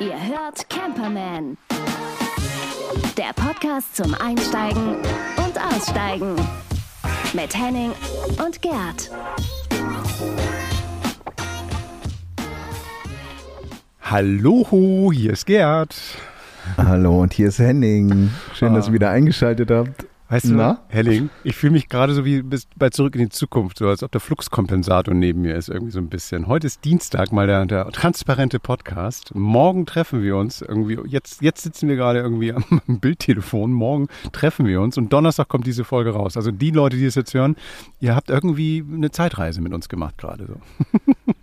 Ihr hört Camperman. Der Podcast zum Einsteigen und Aussteigen. Mit Henning und Gerd. Hallo, hier ist Gerd. Hallo und hier ist Henning. Schön, Ah. dass ihr wieder eingeschaltet habt. Weißt du, Na? Helling, ich fühle mich gerade so wie bis bei Zurück in die Zukunft, so als ob der Fluxkompensator neben mir ist, irgendwie so ein bisschen. Heute ist Dienstag, mal der, der transparente Podcast. Morgen treffen wir uns irgendwie. Jetzt, jetzt sitzen wir gerade irgendwie am Bildtelefon. Morgen treffen wir uns und Donnerstag kommt diese Folge raus. Also die Leute, die es jetzt hören, ihr habt irgendwie eine Zeitreise mit uns gemacht gerade so.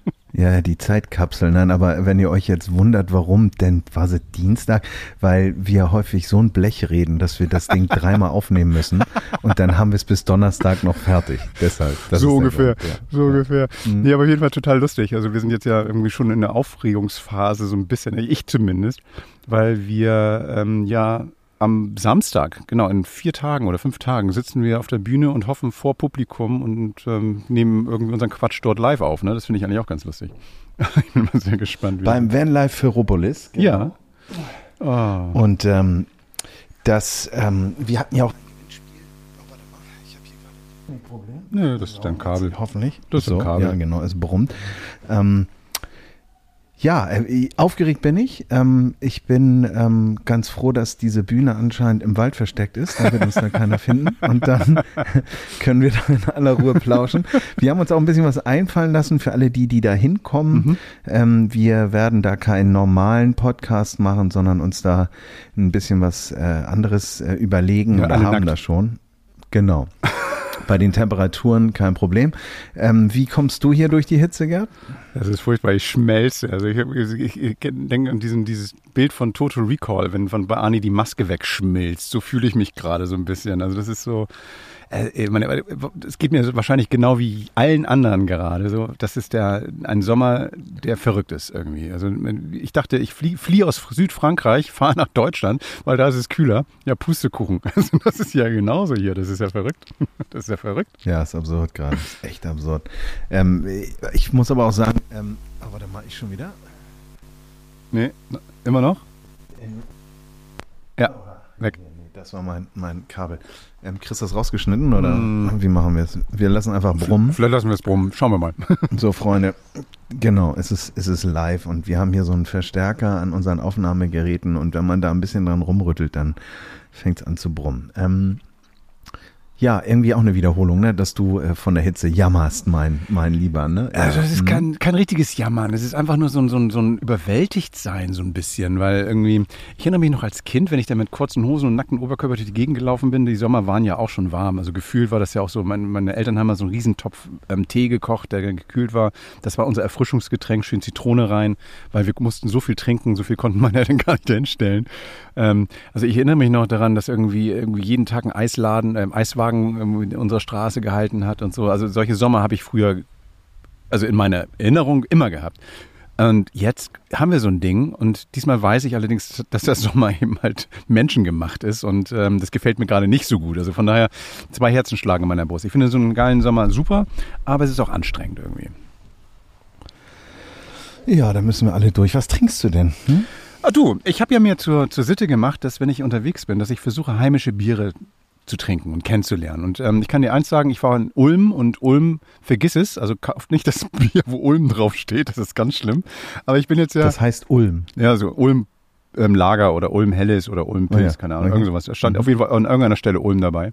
Ja, die Zeitkapsel. Nein, aber wenn ihr euch jetzt wundert, warum denn war es Dienstag? Weil wir häufig so ein Blech reden, dass wir das Ding dreimal aufnehmen müssen und dann haben wir es bis Donnerstag noch fertig. Deshalb. das so ungefähr, Grund, ja. so ungefähr. Mhm. Nee, aber auf jeden Fall total lustig. Also wir sind jetzt ja irgendwie schon in der Aufregungsphase, so ein bisschen, ich zumindest, weil wir ähm, ja am Samstag, genau, in vier Tagen oder fünf Tagen sitzen wir auf der Bühne und hoffen vor Publikum und ähm, nehmen irgendwie unseren Quatsch dort live auf. Ne? Das finde ich eigentlich auch ganz lustig. ich bin mal sehr gespannt. Beim Vanlife Ferropolis. ja. Oh. Und ähm, das, ähm, wir hatten ja auch. Nö, das ist dein Kabel. Hoffentlich. Das ist ein Kabel. Ja, genau, es brummt. Ähm, ja, äh, aufgeregt bin ich. Ähm, ich bin ähm, ganz froh, dass diese Bühne anscheinend im Wald versteckt ist. Da wird uns da keiner finden. Und dann können wir da in aller Ruhe plauschen. Wir haben uns auch ein bisschen was einfallen lassen für alle die, die da hinkommen. Mhm. Ähm, wir werden da keinen normalen Podcast machen, sondern uns da ein bisschen was äh, anderes äh, überlegen Ja, alle haben nackt. da schon. Genau. Bei den Temperaturen kein Problem. Ähm, wie kommst du hier durch die Hitze, Gerd? Das ist furchtbar, ich schmelze. Also ich, ich, ich denke an diesen, dieses Bild von Total Recall, wenn von bei Arnie die Maske wegschmilzt. So fühle ich mich gerade so ein bisschen. Also das ist so, äh, meine, es geht mir wahrscheinlich genau wie allen anderen gerade. So, das ist der ein Sommer, der verrückt ist irgendwie. Also ich dachte, ich fliehe flieh aus Südfrankreich, fahre nach Deutschland, weil da ist es kühler. Ja, Pustekuchen. Also das ist ja genauso hier. Das ist ja verrückt. Das ist ja verrückt. Ja, ist absurd gerade. Ist echt absurd. Ähm, ich muss aber auch sagen, ähm, oh, warte mal, ich schon wieder? Nee, immer noch? Ja, weg. Nee, nee, das war mein, mein Kabel. Ähm, Chris, das rausgeschnitten oder Mm. wie machen wir es? Wir lassen einfach brummen. Vielleicht lassen wir es brummen. Schauen wir mal. So, Freunde, genau, es ist, es ist live und wir haben hier so einen Verstärker an unseren Aufnahmegeräten und wenn man da ein bisschen dran rumrüttelt, dann fängt es an zu brummen. Ähm, ja, irgendwie auch eine Wiederholung, ne, dass du äh, von der Hitze jammerst, mein, mein Lieber, ne? Also das ist Mhm. kein, kein richtiges Jammern. Es ist einfach nur so ein, so, ein, so ein Überwältigtsein so ein bisschen, weil irgendwie, ich erinnere mich noch als Kind, wenn ich da mit kurzen Hosen und nackten Oberkörper durch die Gegend gelaufen bin, die Sommer waren ja auch schon warm. Also gefühlt war das ja auch so, meine, meine Eltern haben mal so einen Riesentopf ähm, Tee gekocht, der gekühlt war. Das war unser Erfrischungsgetränk, schön Zitrone rein, weil wir mussten so viel trinken, so viel konnten meine Eltern gar nicht hinstellen. Ähm, also ich erinnere mich noch daran, dass irgendwie, irgendwie jeden Tag ein Eisladen, ähm, Eiswagen ähm, in unserer Straße gehalten hat und so. Also solche Sommer habe ich früher also in meiner Erinnerung immer gehabt. Und jetzt haben wir so ein Ding und diesmal weiß ich allerdings, dass der Sommer eben halt menschengemacht ist und ähm, das gefällt mir gerade nicht so gut. Also von daher zwei Herzen schlagen in meiner Brust. Ich finde so einen geilen Sommer super, aber es ist auch anstrengend irgendwie. Ja, da müssen wir alle durch. Was trinkst du denn? Hm? Ah, du, ich habe ja mir zur, zur Sitte gemacht, dass wenn ich unterwegs bin, dass ich versuche, heimische Biere zu trinken und kennenzulernen. Und ähm, ich kann dir eins sagen, ich war in Ulm und Ulm, vergiss es, also kauft nicht das Bier, wo Ulm draufsteht, das ist ganz schlimm. Aber ich bin jetzt ja... Das heißt Ulm. Ja, so Ulm ähm, Lager oder Ulm Helles oder Ulm Oh Pilz, ja, keine Ahnung, okay. irgend sowas. Da stand auf jeden Fall an irgendeiner Stelle Ulm dabei.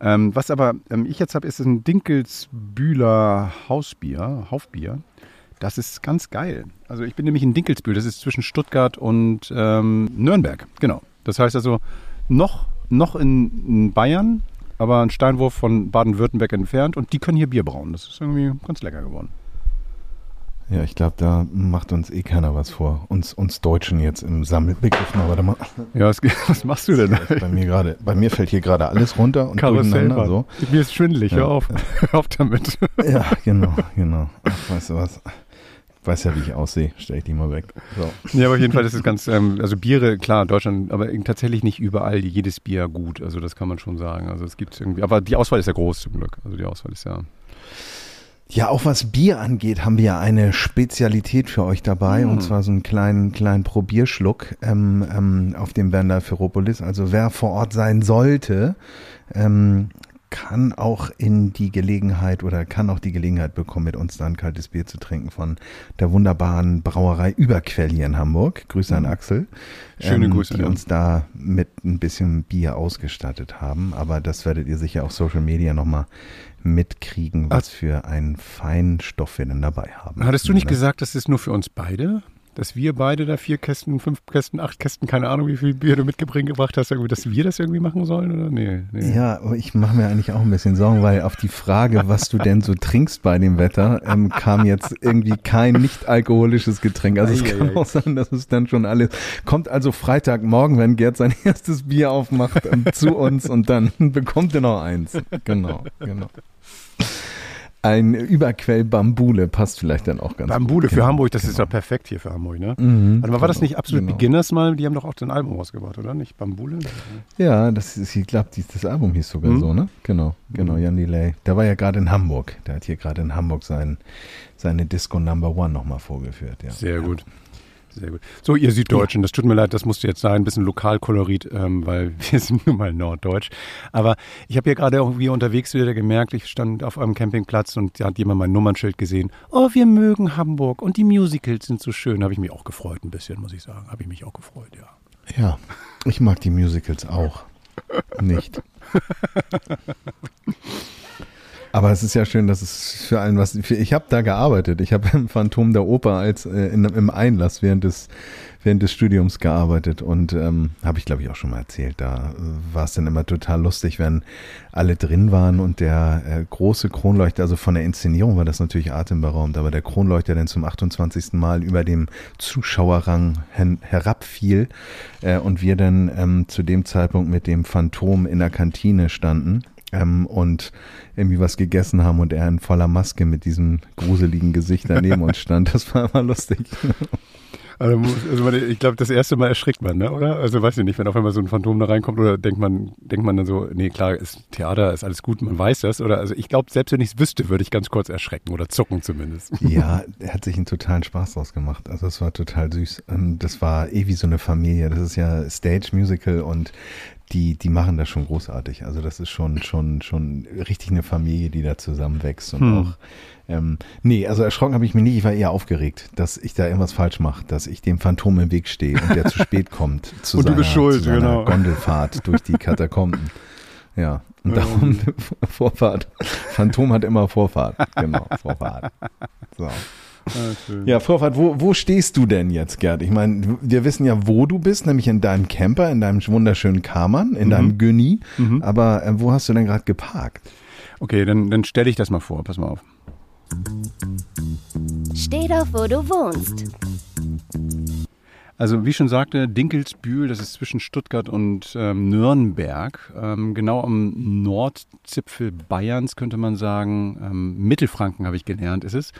Ähm, was aber ähm, ich jetzt habe, ist ein Dinkelsbühler Hausbier, Haufbier. Das ist ganz geil. Also ich bin nämlich in Dinkelsbühl, das ist zwischen Stuttgart und ähm, Nürnberg, genau. Das heißt also noch, noch in, in Bayern, aber ein Steinwurf von Baden-Württemberg entfernt und die können hier Bier brauen. Das ist irgendwie ganz lecker geworden. Ja, ich glaube, da macht uns eh keiner was vor. Uns, uns Deutschen jetzt im Sammelbegriff. Na, warte mal. Ja, was, was machst du denn? Bei mir gerade, bei mir fällt hier gerade alles runter und durcheinander. So. Mir ist schwindelig, Ja. hör auf. Hör auf damit. Ja, genau, genau. Ach, weißt du was? Weiß ja, wie ich aussehe. Stell ich die mal weg. So. Ja, aber auf jeden Fall ist es ganz, ähm, also Biere, klar, Deutschland, aber tatsächlich nicht überall jedes Bier gut. Also das kann man schon sagen. Also es gibt irgendwie, aber die Auswahl ist ja groß zum Glück. Also die Auswahl ist ja. Ja, auch was Bier angeht, haben wir eine Spezialität für euch dabei Mm. und zwar so einen kleinen, kleinen Probierschluck ähm, ähm, auf dem Werner Ferropolis. Also wer vor Ort sein sollte, ähm, kann auch in die Gelegenheit oder kann auch die Gelegenheit bekommen, mit uns dann kaltes Bier zu trinken von der wunderbaren Brauerei Überquell hier in Hamburg. Grüße an Axel. Schöne Grüße, Die ja. uns da mit ein bisschen Bier ausgestattet haben. Aber das werdet ihr sicher auf Social Media nochmal mitkriegen, was für einen feinen Stoff wir denn dabei haben. Hattest du nicht Ne? gesagt, das ist nur für uns beide? Dass wir beide da vier Kästen, fünf Kästen, acht Kästen, keine Ahnung, wie viel Bier du mitgebracht hast, irgendwie, dass wir das irgendwie machen sollen, oder? Nee, nee. Ja, aber ich mache mir eigentlich auch ein bisschen Sorgen, weil auf die Frage, was du denn so trinkst bei dem Wetter, ähm, kam jetzt irgendwie kein nicht alkoholisches Getränk. Also es Ei, kann ei. auch sein, dass es dann schon alles kommt. Also Freitagmorgen, wenn Gerd sein erstes Bier aufmacht, ähm, zu uns und dann bekommt er noch eins. Genau, genau. Ein Überquell Bambule passt vielleicht dann auch ganz Bambule gut. für Genau, Hamburg, das ist genau. doch perfekt hier für Hamburg, ne? Mhm, Aber war das genau, nicht absolut genau. Beginners mal? Die haben doch auch ein Album rausgebracht, oder? Nicht Bambule? Ja, das ist, ich glaube, das Album hieß sogar Mhm. so, ne? Genau, genau, Jan Delay. Der war ja gerade in Hamburg. Der hat hier gerade in Hamburg sein, seine Disco Number One nochmal vorgeführt, ja. Sehr gut. Sehr gut. So, ihr Süddeutschen, das tut mir leid, das musste jetzt sein, ein bisschen Lokalkolorit, ähm, weil wir sind nun mal norddeutsch. Aber ich habe hier gerade irgendwie unterwegs wieder gemerkt, ich stand auf einem Campingplatz und da hat jemand mein Nummernschild gesehen. Oh, wir mögen Hamburg und die Musicals sind so schön. Habe ich mich auch gefreut ein bisschen, muss ich sagen. Habe ich mich auch gefreut, ja. Ja, ich mag die Musicals auch. Nicht. Aber es ist ja schön, dass es für einen was. Für, ich habe da gearbeitet. Ich habe im Phantom der Oper als äh, in, im Einlass während des während des Studiums gearbeitet und ähm, habe ich glaube ich auch schon mal erzählt. Da äh, war es dann immer total lustig, wenn alle drin waren und der äh, große Kronleuchter, also von der Inszenierung war das natürlich atemberaubend, aber der Kronleuchter dann zum 28. Mal über dem Zuschauerrang hen, herabfiel äh, und wir dann ähm, zu dem Zeitpunkt mit dem Phantom in der Kantine standen ähm, und irgendwie was gegessen haben und er in voller Maske mit diesem gruseligen Gesicht daneben uns stand. Das war immer lustig. Also, also ich glaube, das erste Mal erschrickt man, ne? oder? Also weiß ich nicht, wenn auf einmal so ein Phantom da reinkommt oder denkt man, denkt man dann so, nee, klar, ist Theater, ist alles gut, man weiß das. Oder also ich glaube, selbst wenn ich es wüsste, würde ich ganz kurz erschrecken oder zucken zumindest. Ja, er hat sich einen totalen Spaß draus gemacht. Also es war total süß. Ähm, Das war eh wie so eine Familie. Das ist ja Stage Musical und die, die machen das schon großartig. Also das ist schon, schon, schon richtig eine Familie, die da zusammenwächst und Hm. auch ähm, nee, also erschrocken habe ich mich nicht. Ich war eher aufgeregt, dass ich da irgendwas falsch mache, dass ich dem Phantom im Weg stehe und der zu spät kommt zu Und du seiner, bist schuld, zu genau. Gondelfahrt durch die Katakomben. Ja, und darum Vorfahrt. Phantom hat immer Vorfahrt. Genau, Vorfahrt. So. Ja, Vorfahrt, wo, wo stehst du denn jetzt, Gerd? Ich meine, wir wissen ja, wo du bist, nämlich in deinem Camper, in deinem wunderschönen Karmann, in deinem Günni. Aber äh, wo hast du denn gerade geparkt? Okay, dann, dann stelle ich das mal vor, pass mal auf. Steh doch, wo du wohnst. Also wie schon sagte, Dinkelsbühl, das ist zwischen Stuttgart und ähm, Nürnberg, ähm, genau am Nordzipfel Bayerns könnte man sagen. Ähm, Mittelfranken habe ich gelernt, ist es.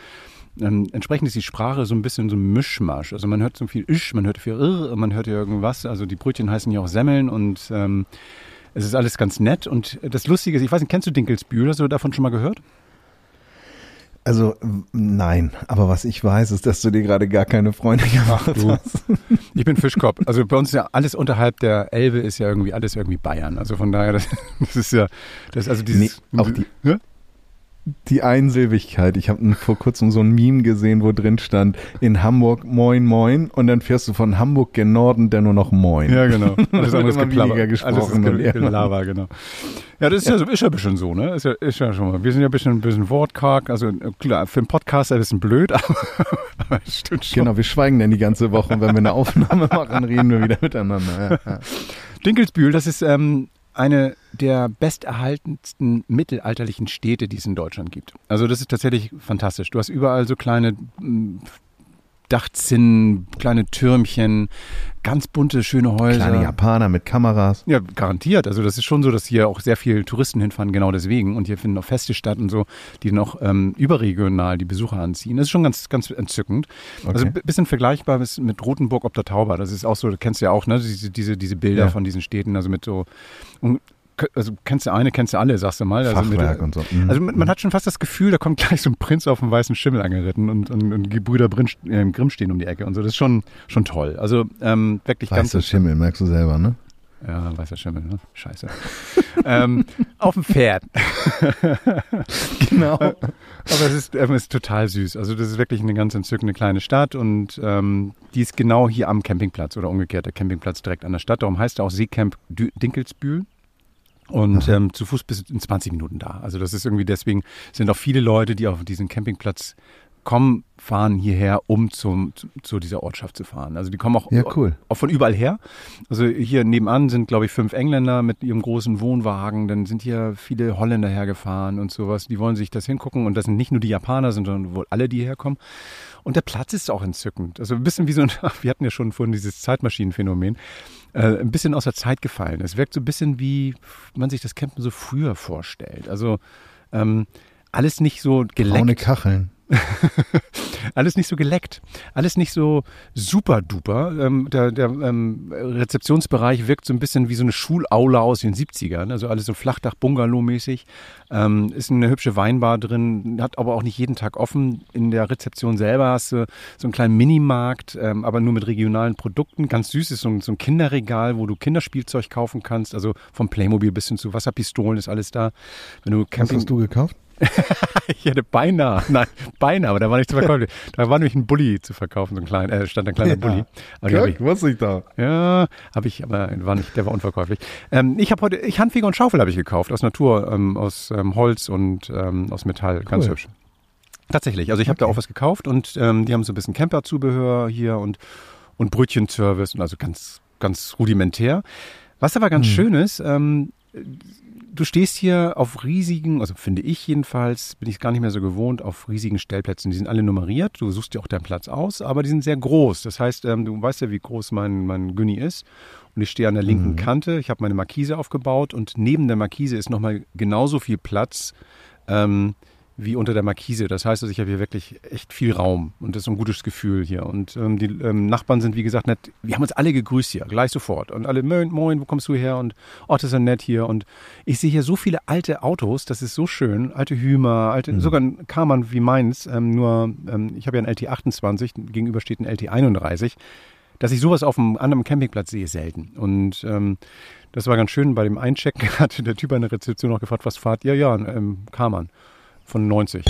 Ähm, entsprechend ist die Sprache so ein bisschen so ein Mischmasch. Also man hört so viel Isch, man hört viel Irr, man hört ja irgendwas. Also die Brötchen heißen ja auch Semmeln und ähm, es ist alles ganz nett. Und das Lustige ist, ich weiß nicht, kennst du Dinkelsbühl? Hast du davon schon mal gehört? Also, nein, aber was ich weiß, ist, dass du dir gerade gar keine Freunde gemacht hast. Ich bin Fischkopf. Also bei uns ist ja alles unterhalb der Elbe ist ja irgendwie alles irgendwie Bayern. Also von daher, das, das ist ja, das ist also dieses. Nee, auch die- Ja? Die Einsilbigkeit. Ich habe vor kurzem so ein Meme gesehen, wo drin stand, in Hamburg moin moin und dann fährst du von Hamburg gen Norden, der nur noch moin. Ja, genau. Alles andere ist Geplapper. gesprochen Alles ist Gelaber, genau. Ja, das ist ja, so, ist ja ein bisschen so, ne? Ist ja, ist ja schon mal. Wir sind ja ein bisschen, ein bisschen wortkarg. Also klar, für einen Podcaster ein bisschen blöd, aber, aber es stimmt schon. Genau, wir schweigen dann die ganze Woche und wenn wir eine Aufnahme machen, reden wir wieder miteinander. Ja, ja. Dinkelsbühl, das ist ähm, eine der besterhaltensten mittelalterlichen Städte, die es in Deutschland gibt. Also das ist tatsächlich fantastisch. Du hast überall so kleine Dachzinnen, kleine Türmchen, ganz bunte, schöne Häuser. Kleine Japaner mit Kameras. Ja, garantiert. Also das ist schon so, dass hier auch sehr viele Touristen hinfahren, genau deswegen. Und hier finden auch Feste statt und so, die noch ähm, überregional die Besucher anziehen. Das ist schon ganz, ganz entzückend. Also Okay. ein bisschen vergleichbar mit Rothenburg ob der Tauber. Das ist auch so, du kennst ja auch, ne, diese, diese, diese Bilder Ja. von diesen Städten, also mit so also kennst du eine, kennst du alle, sagst du mal. Also, Fachwerk mit, und so. Mhm. also man, man hat schon fast das Gefühl, da kommt gleich so ein Prinz auf dem weißen Schimmel angeritten und, und, und die Brüder Brin, äh, Grimm stehen um die Ecke und so. Das ist schon, schon toll. Also ähm, wirklich ganz. Weißer Schimmel, merkst du selber, ne? Ja, weißer Schimmel, ne? Scheiße. ähm, auf dem Pferd. Genau. Aber es ist, ähm, ist total süß. Also das ist wirklich eine ganz entzückende kleine Stadt und ähm, die ist genau hier am Campingplatz oder umgekehrt der Campingplatz direkt an der Stadt. Darum heißt er auch Seecamp Dinkelsbühl. Und ähm, zu Fuß bis in 20 Minuten da. Also das ist irgendwie deswegen sind auch viele Leute, die auf diesen Campingplatz kommen, fahren hierher, um zum, zu, zu dieser Ortschaft zu fahren. Also die kommen auch, Ja, cool. auch von überall her. Also hier nebenan sind, glaube ich, fünf Engländer mit ihrem großen Wohnwagen. Dann sind hier viele Holländer hergefahren und sowas. Die wollen sich das hingucken. Und das sind nicht nur die Japaner, sondern wohl alle, die herkommen. Und der Platz ist auch entzückend. Also ein bisschen wie so ein, wir hatten ja schon vorhin dieses Zeitmaschinenphänomen, äh, ein bisschen aus der Zeit gefallen. Es wirkt so ein bisschen wie man sich das Campen so früher vorstellt. Also ähm, alles nicht so geleckt. Braune Kacheln. Alles nicht so geleckt, alles nicht so super duper. Ähm, der der ähm, Rezeptionsbereich wirkt so ein bisschen wie so eine Schulaula aus den 70ern, also alles so Flachdach-Bungalow-mäßig. Ähm, ist eine hübsche Weinbar drin, hat aber auch nicht jeden Tag offen. In der Rezeption selber hast du so einen kleinen Minimarkt, ähm, aber nur mit regionalen Produkten. Ganz süß ist so ein, so ein Kinderregal, wo du Kinderspielzeug kaufen kannst, also vom Playmobil bis hin zu Wasserpistolen ist alles da. Wenn du Was Camping hast du gekauft? ich hätte beinahe, nein, beinahe, aber da war nicht zu verkaufen. Da war nämlich ein Bulli zu verkaufen, so ein kleiner, äh, stand ein kleiner Ja. Bulli. Aber hab ich, wusste ich da. ja, habe ich, aber war nicht, der war unverkäuflich. Ähm, ich habe heute, ich Handfeger und Schaufel habe ich gekauft aus Natur, ähm, aus ähm, Holz und ähm, aus Metall, ganz Cool. hübsch. Tatsächlich, also ich habe da Okay. auch was gekauft und ähm, die haben so ein bisschen Camperzubehör hier und und Brötchenservice und also ganz ganz rudimentär. Was aber ganz Hm. schön ist, ähm, du stehst hier auf riesigen, also finde ich jedenfalls, bin ich gar nicht mehr so gewohnt, auf riesigen Stellplätzen. Die sind alle nummeriert, du suchst dir auch deinen Platz aus, aber die sind sehr groß. Das heißt, ähm, du weißt ja, wie groß mein, mein Günni ist. Und ich stehe an der linken Mhm. Kante, ich habe meine Markise aufgebaut und neben der Markise ist nochmal genauso viel Platz ähm, wie unter der Markise. Das heißt, also ich habe hier wirklich echt viel Raum und das ist ein gutes Gefühl hier. Und ähm, die ähm, Nachbarn sind, wie gesagt, nett. Wir haben uns alle gegrüßt hier, gleich sofort. Und alle, moin, moin, wo kommst du her? Und oh, das ist ja nett hier. Und ich sehe hier so viele alte Autos, das ist so schön. Alte Hümer, alte, Mhm. sogar ein Karmann wie meins. Ähm, nur, ähm, ich habe ja einen LT28, gegenüber steht ein LT31. Dass ich sowas auf einem anderen Campingplatz sehe, selten. Und ähm, das war ganz schön. Bei dem Einchecken hatte der Typ an der Rezeption noch gefragt, was fahrt ihr? Ja, ähm, Karmann von 90.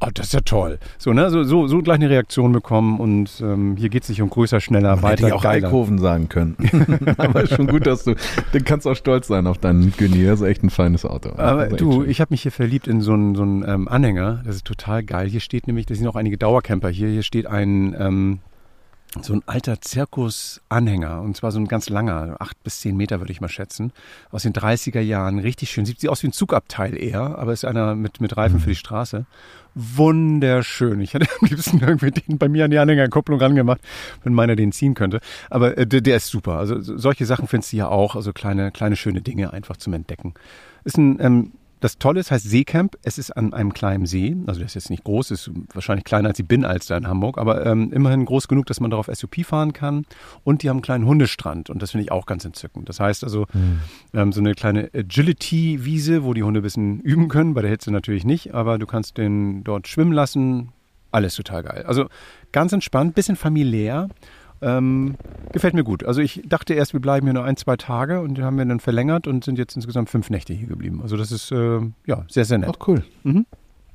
Oh, das ist ja toll. So, ne, so, so, so gleich eine Reaktion bekommen und ähm, hier geht es nicht um größer, schneller, Man weiter, hätte ja auch geiler. Sagen können. Aber ist schon gut, dass du, du kannst auch stolz sein auf deinen Günni. Das ist echt ein feines Auto. Aber du, schön. ich habe mich hier verliebt in so einen, so einen ähm, Anhänger. Das ist total geil. Hier steht nämlich, das sind auch einige Dauercamper hier. Hier steht ein ähm, so ein alter Zirkusanhänger und zwar so ein ganz langer, acht bis zehn Meter würde ich mal schätzen, aus den 30er Jahren. Richtig schön. Sieht aus wie ein Zugabteil eher, aber ist einer mit, mit Reifen für die Straße. Wunderschön. Ich hätte am liebsten irgendwie den bei mir an die Anhängerkupplung rangemacht, wenn meiner den ziehen könnte. Aber äh, der, der ist super. Also so- solche Sachen findest du ja auch. Also kleine, kleine schöne Dinge einfach zum Entdecken. Ist ein, ähm, das Tolle ist, heißt Seecamp. Es ist an einem kleinen See. Also der ist jetzt nicht groß, ist wahrscheinlich kleiner als die Binnalster in Hamburg, aber ähm, immerhin groß genug, dass man darauf SUP fahren kann. Und die haben einen kleinen Hundestrand und das finde ich auch ganz entzückend. Das heißt also, ähm, so eine kleine Agility-Wiese, wo die Hunde ein bisschen üben können, bei der Hitze natürlich nicht, aber du kannst den dort schwimmen lassen. Alles total geil. Also ganz entspannt, bisschen familiär. Ähm, gefällt mir gut. Also ich dachte erst, wir bleiben hier nur ein, zwei Tage und die haben wir dann verlängert und sind jetzt insgesamt fünf Nächte hier geblieben. Also das ist äh, ja sehr, sehr nett. Auch cool. Mhm.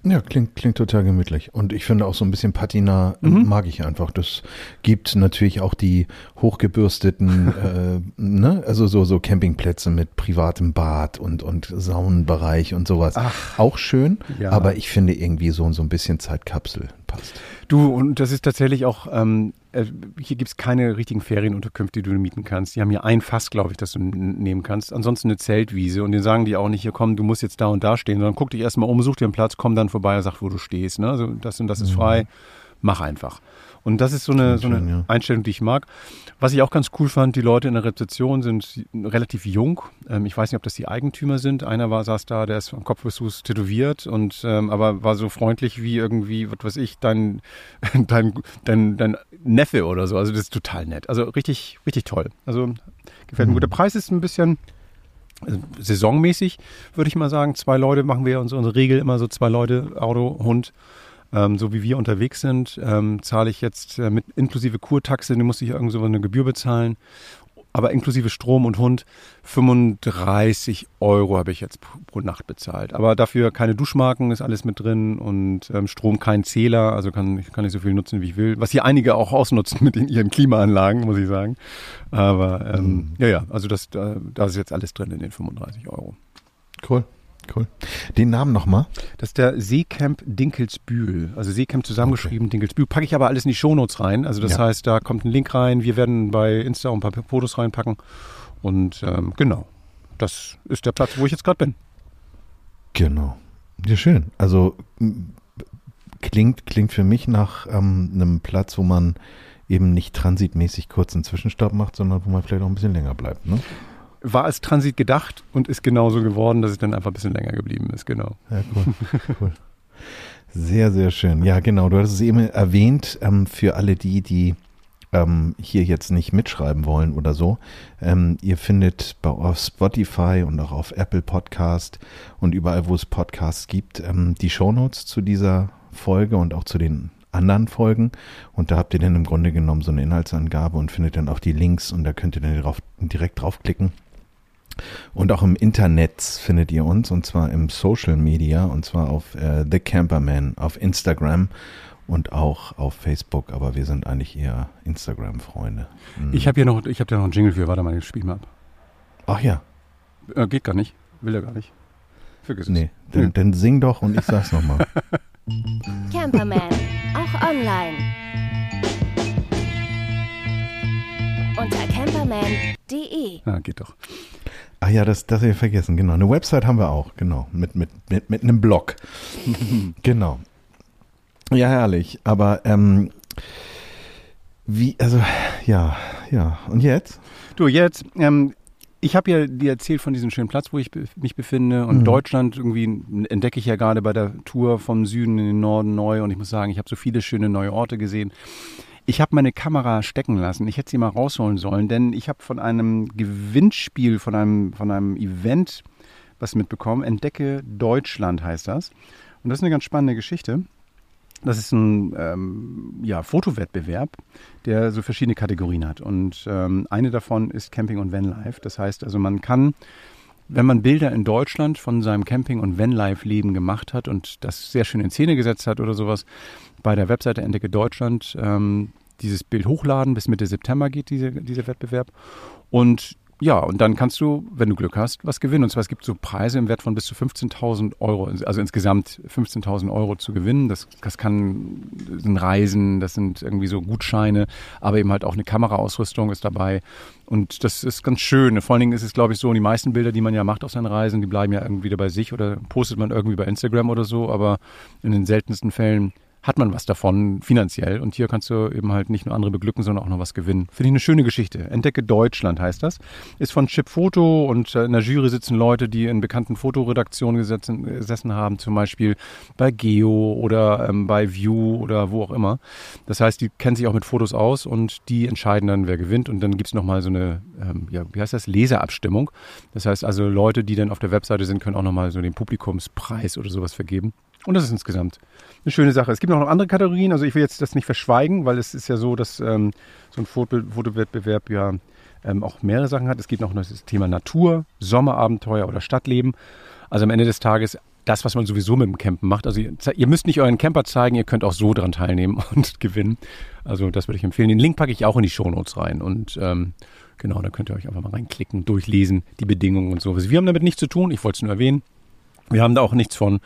Ja, klingt, klingt total gemütlich. Und ich finde auch so ein bisschen Patina Mhm. mag ich einfach. Das gibt natürlich auch die hochgebürsteten, äh, ne, also so, so Campingplätze mit privatem Bad und, und Saunenbereich und sowas. Ach. Auch schön, Ja. aber ich finde irgendwie so, so ein bisschen Zeitkapsel passt. Du, und das ist tatsächlich auch, ähm, äh, hier gibt's keine richtigen Ferienunterkünfte, die du mieten kannst. Die haben hier ein Fass, glaube ich, das du nehmen kannst. Ansonsten eine Zeltwiese. Und den sagen die auch nicht, hier komm, du musst jetzt da und da stehen, sondern guck dich erstmal um, such dir einen Platz, komm dann vorbei und sag, wo du stehst. Ne? Also das und das ist frei, mach einfach. Und das ist so eine, so eine ja. Einstellung, die ich mag. Was ich auch ganz cool fand, die Leute in der Rezeption sind relativ jung. Ähm, ich weiß nicht, ob das die Eigentümer sind. Einer war, saß da, der ist vom Kopf bis Fuß tätowiert und ähm, aber war so freundlich wie irgendwie, was weiß ich, dein, dein, dein, dein Neffe oder so. Also das ist total nett. Also richtig, richtig toll. Also gefällt mir Mhm. gut. Der Preis ist ein bisschen Also saisonmäßig würde ich mal sagen, zwei Leute machen wir unsere, unsere Regel immer so zwei Leute, Auto, Hund. Ähm, so wie wir unterwegs sind, ähm, zahle ich jetzt äh, mit inklusive Kurtaxe, die muss ich irgend so eine Gebühr bezahlen aber inklusive Strom und Hund 35 Euro habe ich jetzt pro Nacht bezahlt. Aber dafür keine Duschmarken, ist alles mit drin und ähm, Strom kein Zähler, also kann, kann ich so viel nutzen, wie ich will. Was hier einige auch ausnutzen mit in ihren Klimaanlagen, muss ich sagen. Aber ähm, mhm. ja, ja, also das, da, da ist jetzt alles drin in den 35 Euro. Cool. Cool. Den Namen nochmal? Das ist der Seecamp Dinkelsbühl. Also Seecamp zusammengeschrieben, okay. Dinkelsbühl. Packe ich aber alles in die Shownotes rein. Also das ja. heißt, da kommt ein Link rein. Wir werden bei Insta ein paar Fotos reinpacken. Und ähm, genau, das ist der Platz, wo ich jetzt gerade bin. Genau. Ja, schön. Also klingt, klingt für mich nach ähm, einem Platz, wo man eben nicht transitmäßig kurz einen Zwischenstopp macht, sondern wo man vielleicht auch ein bisschen länger bleibt. Ne? War als Transit gedacht und ist genauso geworden, dass es dann einfach ein bisschen länger geblieben ist, genau. Ja, cool. cool. Sehr, sehr schön. Ja, genau. Du hast es eben erwähnt, ähm, für alle die, die ähm, hier jetzt nicht mitschreiben wollen oder so. Ähm, ihr findet bei, auf Spotify und auch auf Apple Podcast und überall, wo es Podcasts gibt, ähm, die Shownotes zu dieser Folge und auch zu den anderen Folgen. Und da habt ihr dann im Grunde genommen so eine Inhaltsangabe und findet dann auch die Links und da könnt ihr dann drauf, direkt draufklicken. Und auch im Internet findet ihr uns, und zwar im Social Media, und zwar auf äh, The Camperman, auf Instagram und auch auf Facebook, aber wir sind eigentlich eher Instagram-Freunde. Mhm. Ich habe hier noch, ich habe da noch einen Jingle für, warte mal, ich spiel mal ab. Ach ja. Äh, geht gar nicht, will er gar nicht. Vergiss nee, es. Dann, dann sing doch und ich sag's nochmal. Camperman, auch online. Unter camperman.de. Ah, geht doch. Ach ja, das, das habe ich vergessen, genau. Eine Website haben wir auch, genau. Mit, mit, mit, mit einem Blog. genau. Ja, herrlich. Aber ähm, wie, also, ja, ja. Und jetzt? Du, jetzt, ähm, ich habe ja dir erzählt von diesem schönen Platz, wo ich mich befinde. Und mhm. Deutschland irgendwie entdecke ich ja gerade bei der Tour vom Süden in den Norden neu. Und ich muss sagen, ich habe so viele schöne neue Orte gesehen. Ich habe meine Kamera stecken lassen. Ich hätte sie mal rausholen sollen, denn ich habe von einem Gewinnspiel, von einem, von einem Event was mitbekommen. Entdecke Deutschland heißt das. Und das ist eine ganz spannende Geschichte. Das ist ein ähm, ja, Fotowettbewerb, der so verschiedene Kategorien hat. Und ähm, eine davon ist Camping und Vanlife. Das heißt also, man kann, wenn man Bilder in Deutschland von seinem Camping- und Vanlife-Leben gemacht hat und das sehr schön in Szene gesetzt hat oder sowas, bei der Webseite Entdecke Deutschland ähm, dieses Bild hochladen. Bis Mitte September geht diese, dieser Wettbewerb. Und ja, und dann kannst du, wenn du Glück hast, was gewinnen. Und zwar es gibt so Preise im Wert von bis zu 15.000 Euro, also insgesamt 15.000 Euro zu gewinnen. Das, das kann sind Reisen, das sind irgendwie so Gutscheine, aber eben halt auch eine Kameraausrüstung ist dabei. Und das ist ganz schön. Vor allen Dingen ist es, glaube ich, so, die meisten Bilder, die man ja macht auf seinen Reisen, die bleiben ja irgendwie bei sich oder postet man irgendwie bei Instagram oder so. Aber in den seltensten Fällen hat man was davon finanziell. Und hier kannst du eben halt nicht nur andere beglücken, sondern auch noch was gewinnen. Finde ich eine schöne Geschichte. Entdecke Deutschland heißt das. Ist von Chip Foto und äh, in der Jury sitzen Leute, die in bekannten Fotoredaktionen gesetzen, gesessen haben, zum Beispiel bei Geo oder ähm, bei View oder wo auch immer. Das heißt, die kennen sich auch mit Fotos aus und die entscheiden dann, wer gewinnt. Und dann gibt es nochmal so eine, ähm, ja, wie heißt das, Leserabstimmung. Das heißt also, Leute, die dann auf der Webseite sind, können auch nochmal so den Publikumspreis oder sowas vergeben. Und das ist insgesamt eine schöne Sache. Es gibt noch andere Kategorien, also ich will jetzt das nicht verschweigen, weil es ist ja so, dass ähm, so ein Foto Fotowettbewerb ja ähm, auch mehrere Sachen hat. Es gibt noch das Thema Natur, Sommerabenteuer oder Stadtleben. Also am Ende des Tages das, was man sowieso mit dem Campen macht. Also ihr, ihr, müsst nicht euren Camper zeigen, ihr könnt auch so dran teilnehmen und gewinnen. Also das würde ich empfehlen. Den Link packe ich auch in die Shownotes rein und ähm, genau, da könnt ihr euch einfach mal reinklicken, durchlesen, die Bedingungen und so. Wir haben damit nichts zu tun, ich wollte es nur erwähnen. Wir haben da auch nichts von.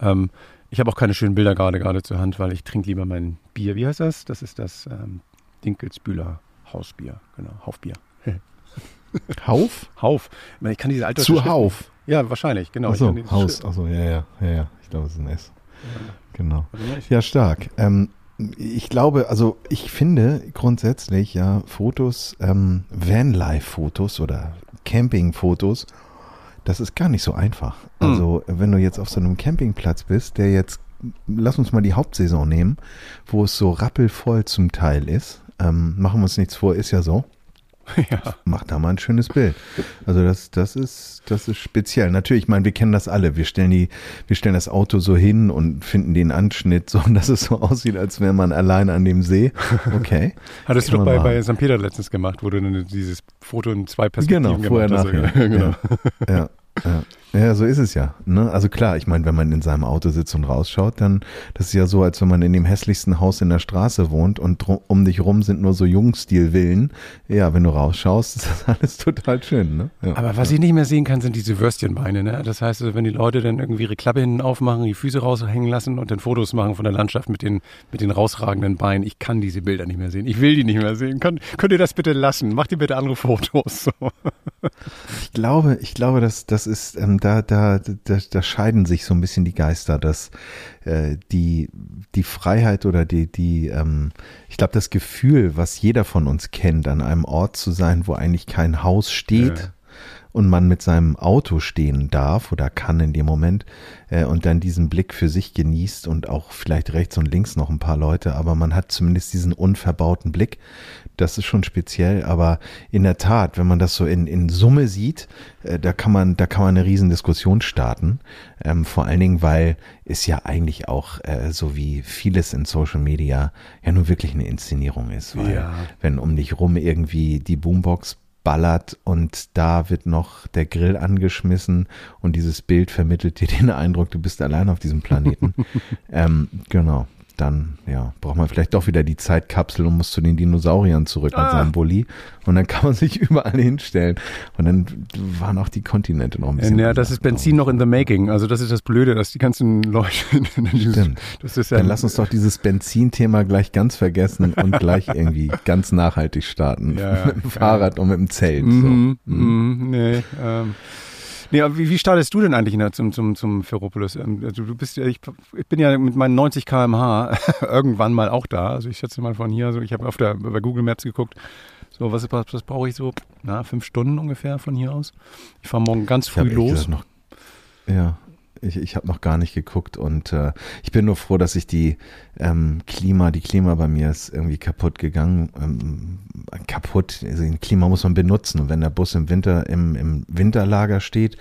Ähm, ich habe auch keine schönen Bilder gerade gerade zur Hand, weil ich trinke lieber mein Bier. Wie heißt das? Das ist das ähm, Dinkelsbühler Hausbier. Genau, Haufbier. Hauf? Hauf. Ich kann diese alte Zu Hauf. Ja, wahrscheinlich, genau. Achso, Haus. Achso, ja, ja, ja, ja. Ich glaube, es ist ein S. Ja. Genau. Ja, stark. Ähm, ich glaube, also ich finde grundsätzlich ja Fotos, ähm, Vanlife-Fotos oder Camping-Fotos das ist gar nicht so einfach. Hm. Also, mhm. wenn du jetzt auf so einem Campingplatz bist, der jetzt, lass uns mal die Hauptsaison nehmen, wo es so rappelvoll zum Teil ist. Ähm, machen wir uns nichts vor, ist ja so. Ja. Mach da mal ein schönes Bild. Also das, das ist, das ist speziell. Natürlich, ich meine, wir kennen das alle. Wir stellen die, wir stellen das Auto so hin und finden den Anschnitt so, dass es so aussieht, als wäre man allein an dem See. Okay. Hattest du doch bei, bei. St. Peter letztens gemacht, wo du dieses Foto in zwei Perspektiven Genau, vorher, gemacht hast. nachher. Genau. Ja, ja, ja. Ja, so ist es ja. Ne? Also klar, ich meine, wenn man in seinem Auto sitzt und rausschaut, dann das ist ja so, als wenn man in dem hässlichsten Haus in der Straße wohnt und drum, um dich rum sind nur so Jungstil-Villen. Ja, wenn du rausschaust, ist das alles total schön. Ne? Ja. Aber was ich nicht mehr sehen kann, sind diese Würstchenbeine. Ne? Das heißt, also, wenn die Leute dann irgendwie ihre Klappe hinten aufmachen, die Füße raushängen lassen und dann Fotos machen von der Landschaft mit den, mit den rausragenden Beinen. Ich kann diese Bilder nicht mehr sehen. Ich will die nicht mehr sehen. Könnt, könnt ihr das bitte lassen? Macht ihr bitte andere Fotos. So. Ich glaube, ich glaube, dass das ist, ähm, da, da, da, da scheiden sich so ein bisschen die Geister, dass äh, die, die Freiheit oder die, die, ähm, ich glaube, das Gefühl, was jeder von uns kennt, an einem Ort zu sein, wo eigentlich kein Haus steht. Ja. Und man mit seinem Auto stehen darf oder kann in dem Moment äh, und dann diesen Blick für sich genießt und auch vielleicht rechts und links noch ein paar Leute, aber man hat zumindest diesen unverbauten Blick. Das ist schon speziell, aber in der Tat, wenn man das so in, in Summe sieht, äh, da kann man, da kann man eine riesen Diskussion starten. Ähm, vor allen Dingen, weil es ja eigentlich auch äh, so wie vieles in Social Media ja nur wirklich eine Inszenierung ist. Weil Ja. wenn um dich rum irgendwie die Boombox ballert und da wird noch der Grill angeschmissen und dieses Bild vermittelt dir den Eindruck, du bist allein auf diesem Planeten. ähm, genau. Dann, ja, braucht man vielleicht doch wieder die Zeitkapsel und muss zu den Dinosauriern zurück mit Ah. seinem Bulli. Und dann kann man sich überall hinstellen. Und dann waren auch die Kontinente noch ein bisschen. Ja, das ist Benzin noch in the making. Also das ist das Blöde, dass die ganzen Leute. Stimmt. Das ist ja, Dann lass uns doch dieses Benzinthema gleich ganz vergessen und gleich irgendwie ganz nachhaltig starten. Ja, ja, mit dem ja. Fahrrad und mit dem Zelt. So. mhm, nee, ähm, nee, aber wie, wie startest du denn eigentlich der, zum, zum, zum Ferropolis? Ähm, Also du bist ja, ich, ich bin ja mit meinen 90 km/h irgendwann mal auch da. Also ich schätze mal von hier, so ich habe auf der bei Google Maps geguckt. So, was, was, was brauche ich so? Na, fünf Stunden ungefähr von hier aus. Ich fahre morgen ganz früh los. gesagt noch, ja, ich, ich habe noch gar nicht geguckt und äh, ich bin nur froh, dass ich die ähm, Klima, die Klima bei mir ist irgendwie kaputt gegangen. Ähm, kaputt, also ein Klima muss man benutzen und wenn der Bus im Winter im, im Winterlager steht,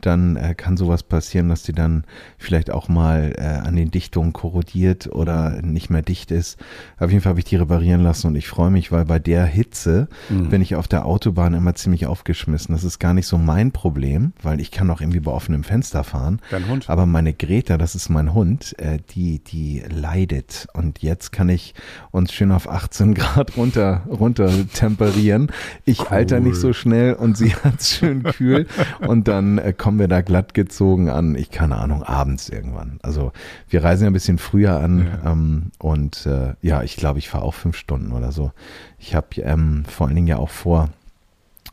dann äh, kann sowas passieren, dass die dann vielleicht auch mal äh, an den Dichtungen korrodiert oder nicht mehr dicht ist. Auf jeden Fall habe ich die reparieren lassen und ich freue mich, weil bei der Hitze Mhm. bin ich auf der Autobahn immer ziemlich aufgeschmissen. Das ist gar nicht so mein Problem, weil ich kann auch irgendwie bei offenem Fenster fahren. Dein Hund? Aber meine Greta, das ist mein Hund, äh, die, die leidet. Und jetzt kann ich uns schön auf 18 Grad runter, runter temperieren. Ich Cool. alter nicht so schnell und sie hat's schön kühl. Und dann äh, kommen wir da glatt gezogen an, ich keine Ahnung, abends irgendwann. Also wir reisen ja ein bisschen früher an. Ja. Ähm, und äh, ja, ich glaube, ich fahre auch fünf Stunden oder so. Ich habe ähm, vor allen Dingen ja auch vor,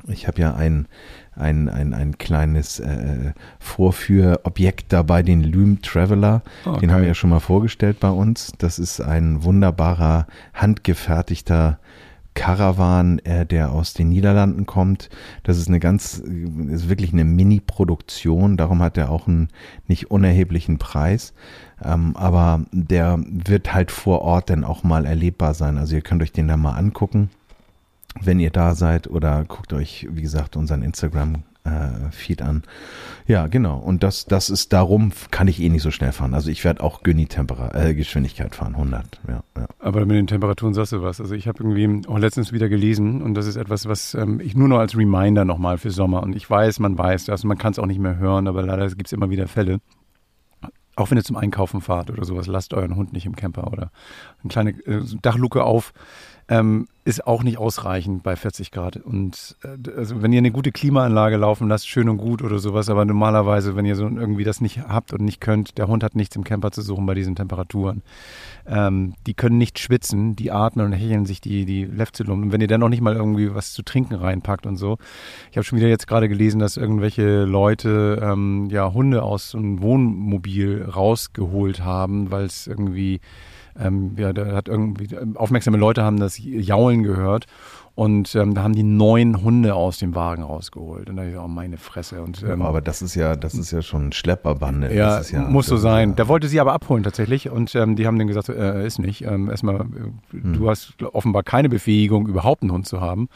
ich habe ja ein, ein, ein, ein kleines äh, Vorführobjekt dabei, den Loom Traveler. Oh, den haben wir ja schon mal vorgestellt bei uns. Das ist ein wunderbarer, handgefertigter Caravan, äh, der aus den Niederlanden kommt. Das ist eine ganz, äh, ist wirklich eine Mini-Produktion. Darum hat er auch einen nicht unerheblichen Preis. Ähm, aber der wird halt vor Ort dann auch mal erlebbar sein. Also ihr könnt euch den da mal angucken wenn ihr da seid oder guckt euch, wie gesagt, unseren Instagram äh, Feed an. Ja, genau. Und das, das ist darum, kann ich eh nicht so schnell fahren. Also ich werde auch Günni Tempera äh, Geschwindigkeit fahren, 100. Ja, ja. Aber mit den Temperaturen sagst du was. Also ich habe irgendwie auch letztens wieder gelesen und das ist etwas, was ähm, ich nur noch als Reminder nochmal für Sommer und ich weiß, man weiß das, man kann es auch nicht mehr hören, aber leider gibt es immer wieder Fälle. Auch wenn ihr zum Einkaufen fahrt oder sowas, lasst euren Hund nicht im Camper oder eine kleine äh, Dachluke auf. Ähm, ist auch nicht ausreichend bei 40 Grad. Und äh, also wenn ihr eine gute Klimaanlage laufen lasst, schön und gut oder sowas, aber normalerweise, wenn ihr so irgendwie das nicht habt und nicht könnt, der Hund hat nichts im Camper zu suchen bei diesen Temperaturen. Ähm, die können nicht schwitzen, die atmen und hecheln sich die, die Lefzelum. Und wenn ihr dann noch nicht mal irgendwie was zu trinken reinpackt und so. Ich habe schon wieder jetzt gerade gelesen, dass irgendwelche Leute ähm, ja Hunde aus einem Wohnmobil rausgeholt haben, weil es irgendwie ähm, ja, da hat irgendwie ähm, aufmerksame Leute haben das Jaulen gehört und ähm, da haben die neun Hunde aus dem Wagen rausgeholt und da ich oh meine Fresse und ähm, aber das ist ja, das ist ja schon Schlepperbande. ja, ja, muss so sein. Ja, Der wollte sie aber abholen tatsächlich und ähm, die haben dann gesagt, äh, ist nicht. Ähm, erstmal, äh, Hm. du hast offenbar keine Befähigung, überhaupt einen Hund zu haben.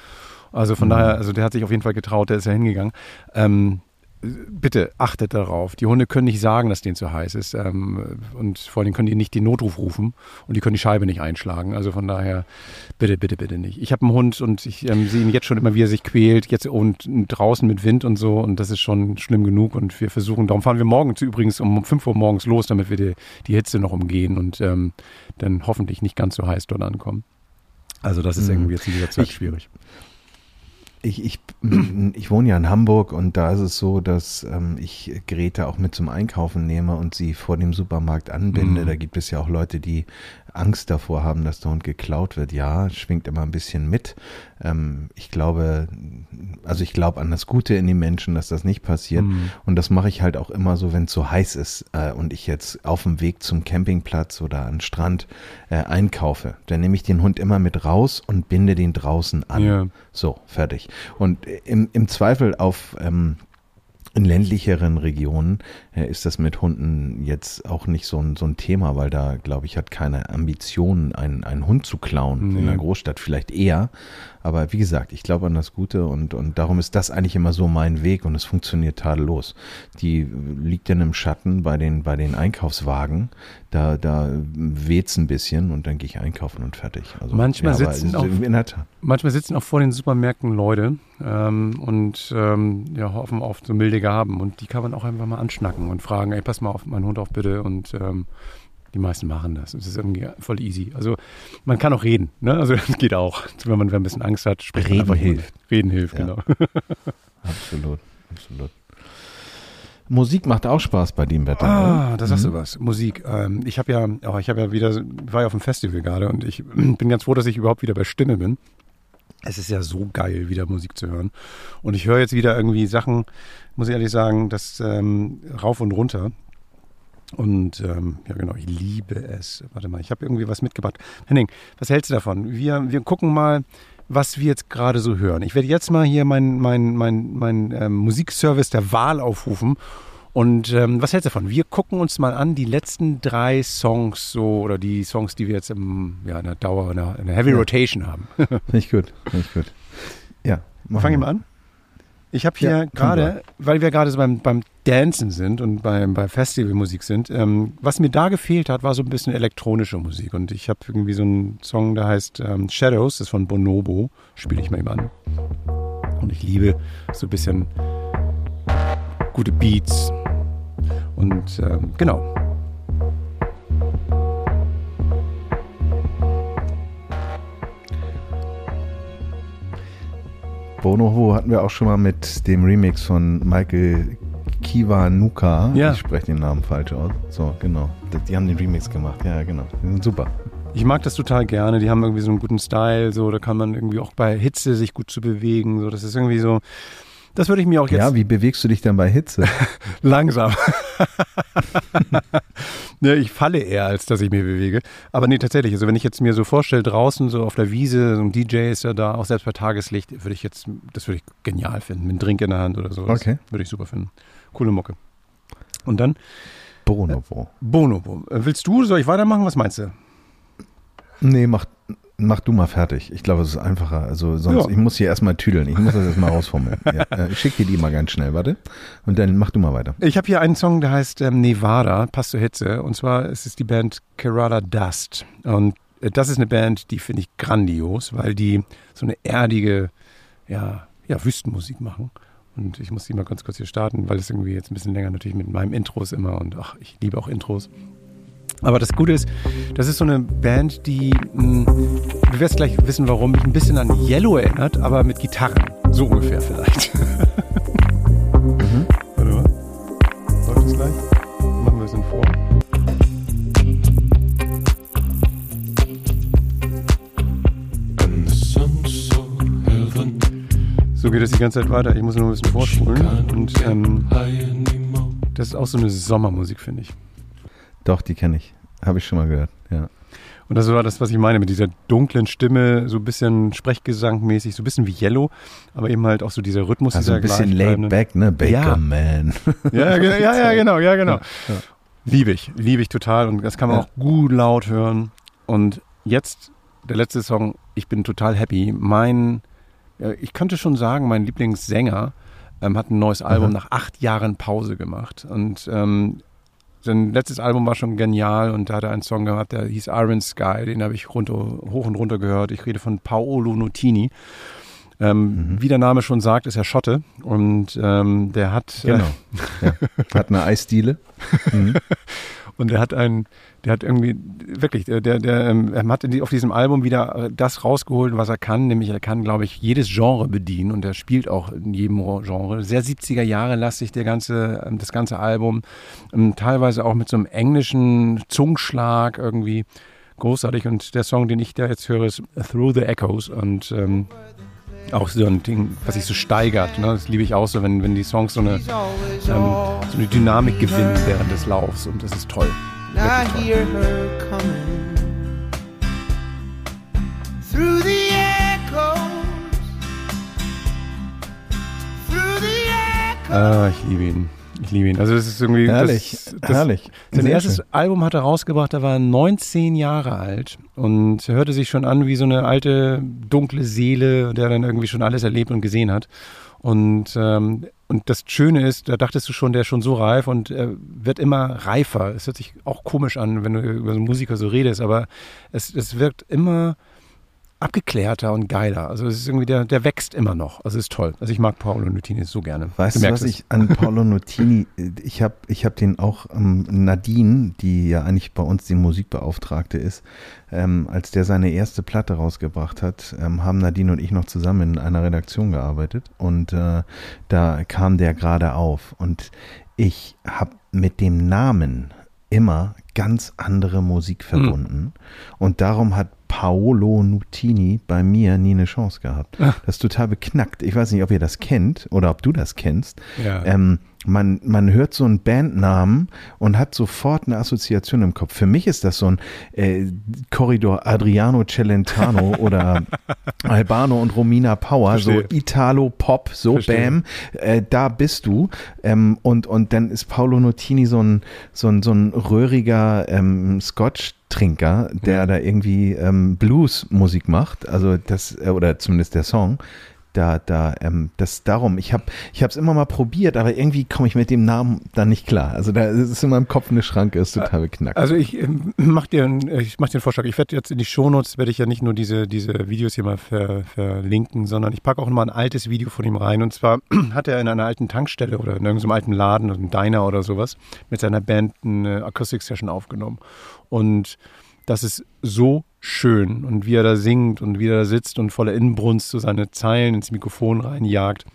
Also von Mhm. daher, also der hat sich auf jeden Fall getraut, der ist ja hingegangen. Ähm, bitte achtet darauf. Die Hunde können nicht sagen, dass denen zu heiß ist. Ähm, und vor allem können die nicht den Notruf rufen und die können die Scheibe nicht einschlagen. Also von daher, bitte, bitte, bitte nicht. Ich habe einen Hund und ich ähm, sehe ihn jetzt schon immer, wie er sich quält. Jetzt und draußen mit Wind und so. Und das ist schon schlimm genug. Und wir versuchen, darum fahren wir morgen zu, übrigens um 5 Uhr morgens los, damit wir die, die Hitze noch umgehen und ähm, dann hoffentlich nicht ganz so heiß dort ankommen. Also das ist Mhm. irgendwie jetzt in dieser Zeit Ich- schwierig. Ich, ich, ich wohne ja in Hamburg und da ist es so, dass ähm, ich Geräte auch mit zum Einkaufen nehme und sie vor dem Supermarkt anbinde. Mhm. Da gibt es ja auch Leute, die Angst davor haben, dass der Hund geklaut wird. Ja, schwingt immer ein bisschen mit. Ähm, ich glaube, also ich glaube an das Gute in den Menschen, dass das nicht passiert. Mhm. Und das mache ich halt auch immer so, wenn es so heiß ist äh, und ich jetzt auf dem Weg zum Campingplatz oder an den Strand äh, einkaufe. Dann nehme ich den Hund immer mit raus und binde den draußen an. Ja. So, fertig. Und äh, im, im Zweifel auf ähm, in ländlicheren Regionen äh, ist das mit Hunden jetzt auch nicht so ein, so ein Thema, weil da, glaube ich, hat keine Ambition, einen, einen Hund zu klauen. Nee. In der Großstadt vielleicht eher. Aber wie gesagt, ich glaube an das Gute und, und darum ist das eigentlich immer so mein Weg und es funktioniert tadellos. Die liegt dann im Schatten bei den, bei den Einkaufswagen. Da, da weht's ein bisschen und dann gehe ich einkaufen und fertig. Also, Manchmal aber sitzen es- auch-. Manchmal sitzen auch vor den Supermärkten Leute ähm, und ähm, ja, hoffen auf so milde Gaben. Und die kann man auch einfach mal anschnacken und fragen, ey, pass mal auf meinen Hund auf bitte. Und ähm, die meisten machen das. Es ist irgendwie voll easy. Also man kann auch reden. Ne? Also das geht auch. Wenn man ein bisschen Angst hat, spricht man Reden einfach hilft. Reden hilft, Ja. genau. Absolut, absolut. Musik macht auch Spaß bei dem Wetter. Ah, oder? da sagst Mhm. du was. Musik. Ähm, ich habe ja, oh, ich habe ja wieder, war ja auf dem Festival gerade und ich bin ganz froh, dass ich überhaupt wieder bei Stimme bin. Es ist ja so geil, wieder Musik zu hören. Und ich höre jetzt wieder irgendwie Sachen, muss ich ehrlich sagen, das ähm, rauf und runter. Und ähm, ja genau, ich liebe es. Warte mal, ich habe irgendwie was mitgebracht. Henning, was hältst du davon? Wir, wir gucken mal, was wir jetzt gerade so hören. Ich werde jetzt mal hier meinen mein, mein, mein, ähm, Musikservice der Wahl aufrufen. Und ähm, was hältst du davon? Wir gucken uns mal an die letzten drei Songs so oder die Songs, die wir jetzt im, ja, in der Dauer, in der, in der Heavy Ja. Rotation haben. Finde ich gut, finde ich gut. Ja, Fangen wir. mal an. Ich habe hier Ja, gerade, weil wir gerade so beim, beim Dancen sind und beim, bei Festivalmusik sind, ähm, was mir da gefehlt hat, war so ein bisschen elektronische Musik. Und ich habe irgendwie so einen Song, der heißt ähm, Shadows, das ist von Bonobo, spiele ich mal eben an. Und ich liebe so ein bisschen gute Beats. Und ähm, genau. Bonobo hatten wir auch schon mal mit dem Remix von Michael Kiwanuka. Ja. Ich spreche den Namen falsch aus. So, genau. Die- Die haben den Remix gemacht. Ja, genau. Die sind super. Ich mag das total gerne. Die haben irgendwie so einen guten Style. So, da kann man irgendwie auch bei Hitze sich gut zu bewegen. So, das ist irgendwie so. Das würde ich mir auch jetzt Ja, wie bewegst du dich dann bei Hitze? Langsam. ne, ich falle eher, als dass ich mich bewege. Aber nee, tatsächlich. Also wenn ich jetzt mir so vorstelle, draußen so auf der Wiese, so ein DJ ist ja da, auch selbst bei Tageslicht, würde ich jetzt, das würde ich genial finden. Mit einem Drink in der Hand oder so. Okay. Würde ich super finden. Coole Mucke. Und dann Bonobo. Bonobo. Äh, Willst du, soll ich weitermachen? Was meinst du? Nee, mach, mach du mal fertig. Ich glaube, es ist einfacher. Also sonst, Ja. ich muss hier erstmal tüdeln. Ich muss das erstmal rausformeln. Ja, äh, ich schicke dir die mal ganz schnell, warte. Und dann mach du mal weiter. Ich habe hier einen Song, der heißt ähm, Nevada, passt zur Hitze. Und zwar ist es die Band Kerala Dust. Und äh, das ist eine Band, die finde ich grandios, weil die so eine erdige, ja, ja, Wüstenmusik machen. Und ich muss die mal ganz kurz hier starten, weil es irgendwie jetzt ein bisschen länger natürlich mit meinem Intro ist immer. Und ach, ich liebe auch Intros. Aber das Gute ist, das ist so eine Band, die, mh, du wirst gleich wissen, warum, mich ein bisschen an Yellow erinnert, aber mit Gitarren. So ungefähr vielleicht. Warte mal. Läuft das gleich? Machen wir es in vor. So geht es die ganze Zeit weiter. Ich muss nur ein bisschen vorspulen. Und ähm, das ist auch so eine Sommermusik, finde ich. Doch, die kenne ich. Habe ich schon mal gehört. Ja. Und das war das, was ich meine, mit dieser dunklen Stimme, so ein bisschen Sprechgesangmäßig, so ein bisschen wie Yellow, aber eben halt auch so dieser Rhythmus, Also ein dieser bisschen gleichbleibende- laid back, ne? Baker Ja. Man. Ja, ja, ja, genau, ja, genau. Ja. Liebe ich, liebe ich total und das kann man Ja. auch gut laut hören. Und jetzt der letzte Song, ich bin total happy. Mein ich könnte schon sagen, mein Lieblingssänger ähm, hat ein neues Album Aha. nach acht Jahren Pause gemacht. Und ähm, sein letztes Album war schon genial und da hat er einen Song gehabt, der hieß Iron Sky, den habe ich runter, hoch und runter gehört. Ich rede von Paolo Nutini. Ähm, Mhm. Wie der Name schon sagt, ist er Schotte und ähm, der hat Genau. ja. Hat eine Eisdiele. Mhm. Und er hat ein, der hat irgendwie, wirklich, der, der, der ähm, hat auf diesem Album wieder äh, das rausgeholt, was er kann, nämlich er kann, glaube ich, jedes Genre bedienen und er spielt auch in jedem Genre. Sehr 70er Jahre lastig der ganze, ähm, das ganze Album. Ähm, teilweise auch mit so einem englischen Zungenschlag irgendwie großartig. Und der Song, den ich da jetzt höre, ist Through the Echoes und ähm, auch so ein Ding, was sich so steigert. Ne? Das liebe ich auch so, wenn, wenn die Songs so eine, ähm, so eine Dynamik gewinnen während des Laufs und das ist toll. I hear her coming through the echoes, through the echoes. Ah, ich liebe ihn. Ich liebe ihn. Also das ist irgendwie Herrlich, das, das, herrlich. Sein Sehr erstes schön. Album hat er rausgebracht, da war er 19 Jahre alt und hörte sich schon an wie so eine alte, dunkle Seele, der dann irgendwie schon alles erlebt und gesehen hat. Und, ähm, und das Schöne ist, da dachtest du schon, der ist schon so reif und er wird immer reifer. Es hört sich auch komisch an, wenn du über so einen Musiker so redest, aber es, es wirkt immer abgeklärter und geiler. Also es ist irgendwie, der, der wächst immer noch. Also es ist toll. Also ich mag Paolo Nutini so gerne. Weißt du, was es. ich an Paolo Nutini, ich habe ich hab den auch, ähm, Nadine, die ja eigentlich bei uns die Musikbeauftragte ist, ähm, als der seine erste Platte rausgebracht hat, ähm, haben Nadine und ich noch zusammen in einer Redaktion gearbeitet und äh, da kam der gerade auf und ich habe mit dem Namen immer ganz andere Musik verbunden und darum hat Paolo Nutini bei mir nie eine Chance gehabt. Das ist total beknackt. Ich weiß nicht, ob ihr das kennt oder ob du das kennst. Ja. Ähm, man, man hört so einen Bandnamen und hat sofort eine Assoziation im Kopf. Für mich ist das so ein äh, Korridor Adriano Celentano oder Albano und Romina Power, Verstehe. so Italo-Pop, so Verstehe. Bam, äh, da bist du. Ähm, und, und dann ist Paolo Nutini so ein, so ein, so ein röhriger ähm, Scotch-Trinker, der da irgendwie ähm, Blues-Musik macht, also das, äh, oder zumindest der Song. Da, da, ähm, das darum. Ich habe, ich habe es immer mal probiert, aber irgendwie komme ich mit dem Namen dann nicht klar. Also da ist in meinem Kopf eine Schranke, ist total beknackt. Also ich ähm, mach dir, einen- ich mach dir einen Vorschlag. Ich werde jetzt in die Shownotes werde ich ja nicht nur diese, diese Videos hier mal ver, verlinken, sondern ich packe auch mal ein altes Video von ihm rein. Und zwar hat er in einer alten Tankstelle oder in irgendeinem alten Laden, einem Diner oder sowas, mit seiner Band eine Akustik-Session aufgenommen. Und das ist so schön. Und wie er da singt und wie er da sitzt und voller Inbrunst so seine Zeilen ins Mikrofon reinjagt.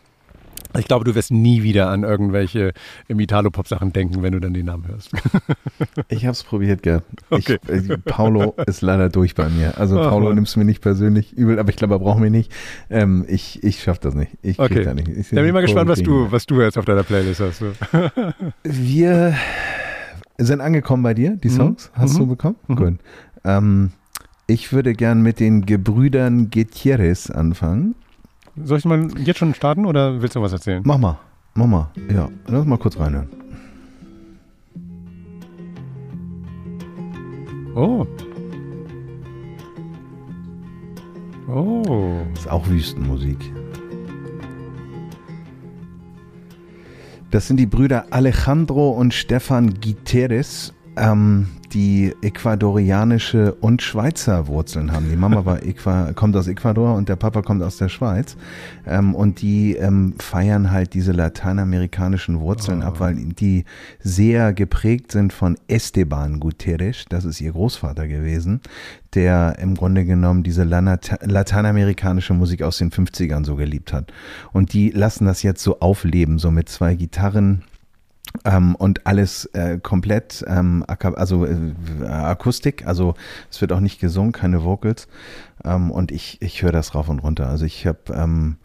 Ich glaube, du wirst nie wieder an irgendwelche im Italo-Pop-Sachen denken, wenn du dann den Namen hörst. Ich habe es probiert, gell. Okay. Ich, äh, Paulo ist leider durch bei mir. Also Ach, Paulo Mann. nimmst mir nicht persönlich übel, aber ich glaube, er braucht mich nicht. Ähm, ich ich schaffe das nicht. Ich krieg Okay. da nicht. Ich, Da bin ich mal gespannt, was du, was du jetzt auf deiner Playlist hast. So. Wir sind angekommen bei dir, die Mhm. Songs. Hast Mhm. du bekommen? Mhm. Gut. Ähm, ich würde gern mit den Gebrüdern Gutierrez anfangen. Soll ich mal jetzt schon starten oder willst du was erzählen? Mach mal, mach mal. Ja, lass mal kurz reinhören. Oh. Oh. Ist auch Wüstenmusik. Das sind die Brüder Alejandro und Stefan Guterres, ähm, die ecuadorianische und Schweizer Wurzeln haben. Die Mama war kommt aus Ecuador und der Papa kommt aus der Schweiz. Ähm, und die ähm, feiern halt diese lateinamerikanischen Wurzeln ab, weil die sehr geprägt sind von Esteban Guterres. Das ist ihr Großvater gewesen, der im Grunde genommen diese lateinamerikanische Musik aus den 50ern so geliebt hat. Und die lassen das jetzt so aufleben, so mit zwei Gitarren. Ähm, und alles äh, komplett, ähm, also äh, Akustik, also es wird auch nicht gesungen, keine Vocals. Ähm, und ich, ich höre das rauf und runter. Also ich habe, ähm,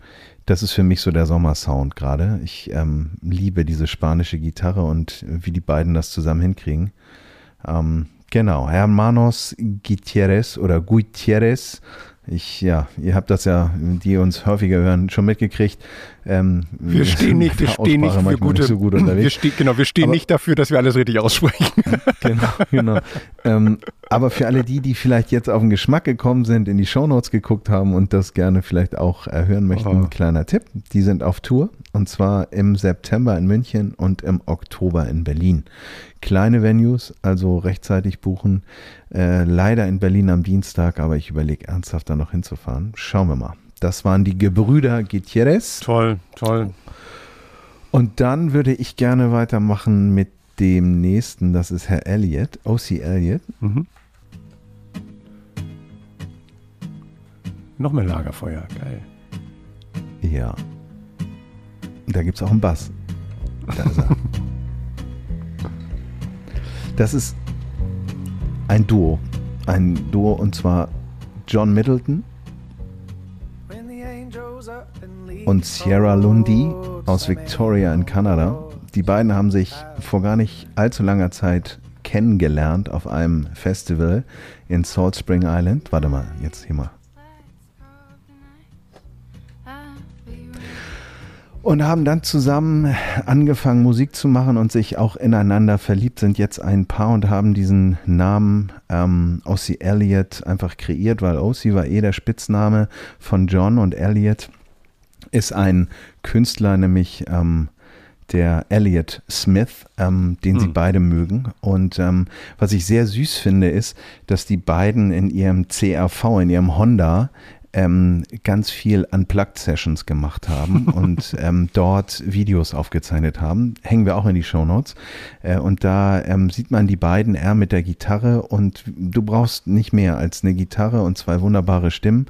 das ist für mich so der Sommersound gerade. Ich ähm, liebe diese spanische Gitarre und wie die beiden das zusammen hinkriegen. Ähm, genau, Hermanos Gutierrez oder Gutierrez. Ich, ja, ihr habt das ja, die uns häufiger hören, schon mitgekriegt. Ähm, Wir stehen nicht, wir stehen nicht für gute, nicht so gut wir stehen, genau, wir stehen Aber- nicht dafür, dass wir alles richtig aussprechen. genau, genau. ähm, aber für alle die, die vielleicht jetzt auf den Geschmack gekommen sind, in die Shownotes geguckt haben und das gerne vielleicht auch äh, hören möchten, ein kleiner Tipp. Die sind auf Tour und zwar im September in München und im Oktober in Berlin. Kleine Venues, also rechtzeitig buchen. Äh, leider in Berlin am Dienstag, aber ich überlege ernsthaft da noch hinzufahren. Schauen wir mal. Das waren die Gebrüder Gutierrez. toll, toll. Und dann würde ich gerne weitermachen mit dem nächsten, das ist Herr Elliott, O.C. Elliott. Mhm. Noch mehr Lagerfeuer, geil. Ja. Da gibt es auch einen Bass. Da ist er. Das ist ein Duo. Ein Duo und zwar John Middleton und Sierra Lundy aus Victoria in Kanada. Die beiden haben sich vor gar nicht allzu langer Zeit kennengelernt auf einem Festival in Salt Spring Island. Warte mal, jetzt hier mal. Und haben dann zusammen angefangen Musik zu machen und sich auch ineinander verliebt, sind jetzt ein Paar und haben diesen Namen ähm, Ossie Elliott einfach kreiert, weil Ossie war eh der Spitzname von John und Elliott ist ein Künstler, nämlich ähm, der Elliot Smith, ähm, den sie Hm. beide mögen. Und ähm, was ich sehr süß finde, ist, dass die beiden in ihrem CRV, in ihrem Honda, ähm, ganz viel Unplugged Sessions gemacht haben und ähm, dort Videos aufgezeichnet haben. Hängen wir auch in die Show Notes. Äh, und da ähm, sieht man die beiden, er mit der Gitarre und du brauchst nicht mehr als eine Gitarre und zwei wunderbare Stimmen.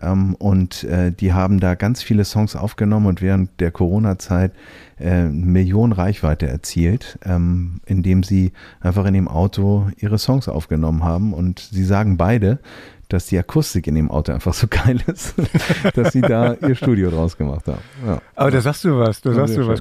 Ähm, und äh, die haben da ganz viele Songs aufgenommen und während der Corona-Zeit äh, Millionen Reichweite erzielt, ähm, indem sie einfach in dem Auto ihre Songs aufgenommen haben. Und sie sagen beide, dass die Akustik in dem Auto einfach so geil ist, dass sie da ihr Studio draus gemacht haben. Ja. Aber da sagst du was, da sagst du was.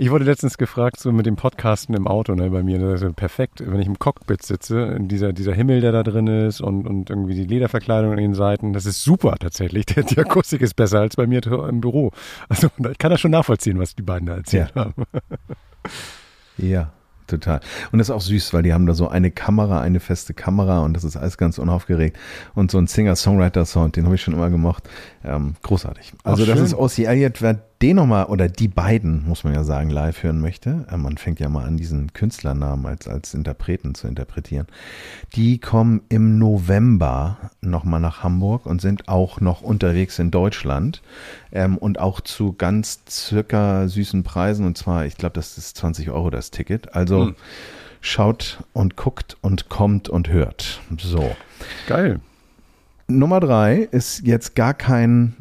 Ich wurde letztens gefragt, so mit dem Podcasten im Auto, ne, bei mir, das ist perfekt, wenn ich im Cockpit sitze, dieser, dieser Himmel, der da drin ist und, und irgendwie die Lederverkleidung an den Seiten, das ist super tatsächlich. Die, die Akustik ist besser als bei mir im Büro. Also ich kann das schon nachvollziehen, was die beiden da erzählt Ja. haben. Ja, total. Und das ist auch süß, weil die haben da so eine Kamera, eine feste Kamera und das ist alles ganz unaufgeregt. Und so ein Singer-Songwriter-Sound, den habe ich schon immer gemocht. Ähm, großartig. Also Ach, das schön. ist O.C. Elliott, wer den nochmal, oder die beiden, muss man ja sagen, live hören möchte. Äh, man fängt ja mal an, diesen Künstlernamen als, als Interpreten zu interpretieren. Die kommen im November nochmal nach Hamburg und sind auch noch unterwegs in Deutschland ähm, und auch zu ganz circa süßen Preisen. Und zwar, ich glaube, das ist 20 Euro das Ticket. Also Hm. schaut und guckt und kommt und hört. So. Geil. Nummer drei ist jetzt gar kein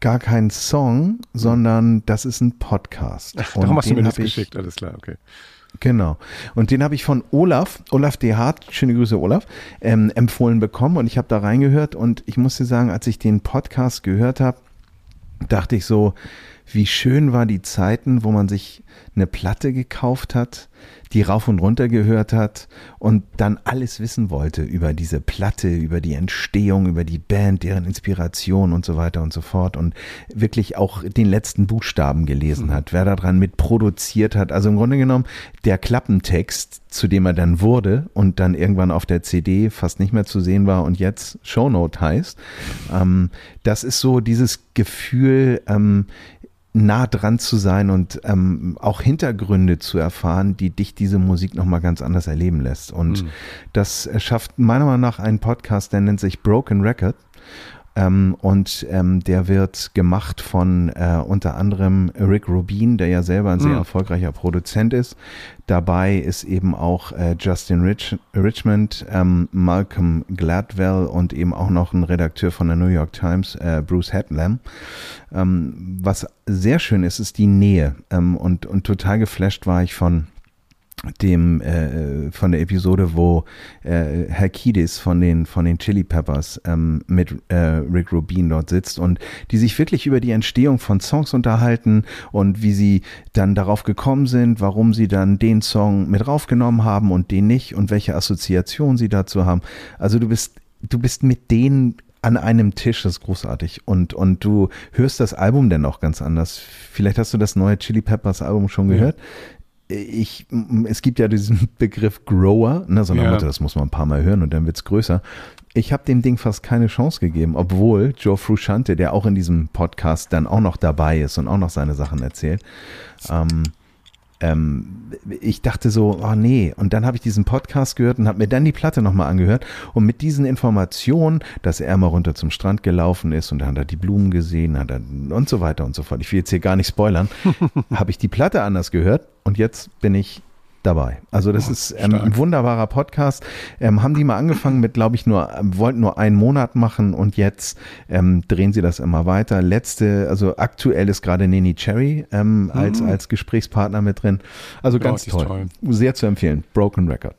gar kein Song, sondern das ist ein Podcast. Und Darum hast du mir das geschickt, alles klar, okay. Genau. Und den habe ich von Olaf, Olaf D. Hart, schöne Grüße Olaf, ähm, empfohlen bekommen und ich habe da reingehört und ich muss dir sagen, als ich den Podcast gehört habe, dachte ich so, wie schön war die Zeiten, wo man sich eine Platte gekauft hat, die rauf und runter gehört hat und dann alles wissen wollte über diese Platte, über die Entstehung, über die Band, deren Inspiration und so weiter und so fort und wirklich auch den letzten Buchstaben gelesen hat, wer daran mit produziert hat. Also im Grunde genommen der Klappentext, zu dem er dann wurde und dann irgendwann auf der CD fast nicht mehr zu sehen war und jetzt Shownote heißt. Ähm, das ist so dieses Gefühl, ähm, nah dran zu sein und ähm, auch Hintergründe zu erfahren, die dich diese Musik nochmal ganz anders erleben lässt. Und das schafft meiner Meinung nach einen Podcast, der nennt sich Broken Record. Ähm, und ähm, der wird gemacht von äh, unter anderem Rick Rubin, der ja selber ein sehr Mhm. erfolgreicher Produzent ist. Dabei ist eben auch äh, Justin Rich Richmond, ähm, Malcolm Gladwell und eben auch noch ein Redakteur von der New York Times, äh, Bruce Hatlam. Ähm, was sehr schön ist, ist die Nähe. Ähm, und, und total geflasht war ich von dem äh, von der Episode, wo äh, Herr Kiedis von den von den Chili Peppers ähm, mit äh, Rick Rubin dort sitzt und die sich wirklich über die Entstehung von Songs unterhalten und wie sie dann darauf gekommen sind, warum sie dann den Song mit raufgenommen haben und den nicht und welche Assoziation sie dazu haben. Also du bist du bist mit denen an einem Tisch, das ist großartig. Und, und du hörst das Album dann auch ganz anders. Vielleicht hast du das neue Chili Peppers Album schon gehört. Ich, es gibt ja diesen Begriff Grower, ne, so Ja. Motto, das muss man ein paar Mal hören und dann wird's größer. Ich habe dem Ding fast keine Chance gegeben, obwohl Joe Frusciante, der auch in diesem Podcast dann auch noch dabei ist und auch noch seine Sachen erzählt, ähm, ähm, ich dachte so, oh nee. Und dann habe ich diesen Podcast gehört und habe mir dann die Platte nochmal angehört. Und mit diesen Informationen, dass er mal runter zum Strand gelaufen ist und dann hat er die Blumen gesehen hat er, und so weiter und so fort. Ich will jetzt hier gar nicht spoilern. habe ich die Platte anders gehört und jetzt bin ich dabei. Also das ist ähm, ein wunderbarer Podcast. Ähm, haben die mal angefangen mit, glaube ich, nur, ähm, wollten nur einen Monat machen und jetzt ähm, drehen sie das immer weiter. Letzte, also aktuell ist gerade Nene Cherry ähm, als, als Gesprächspartner mit drin. Also ganz ist toll. toll. Sehr zu empfehlen. Broken Record.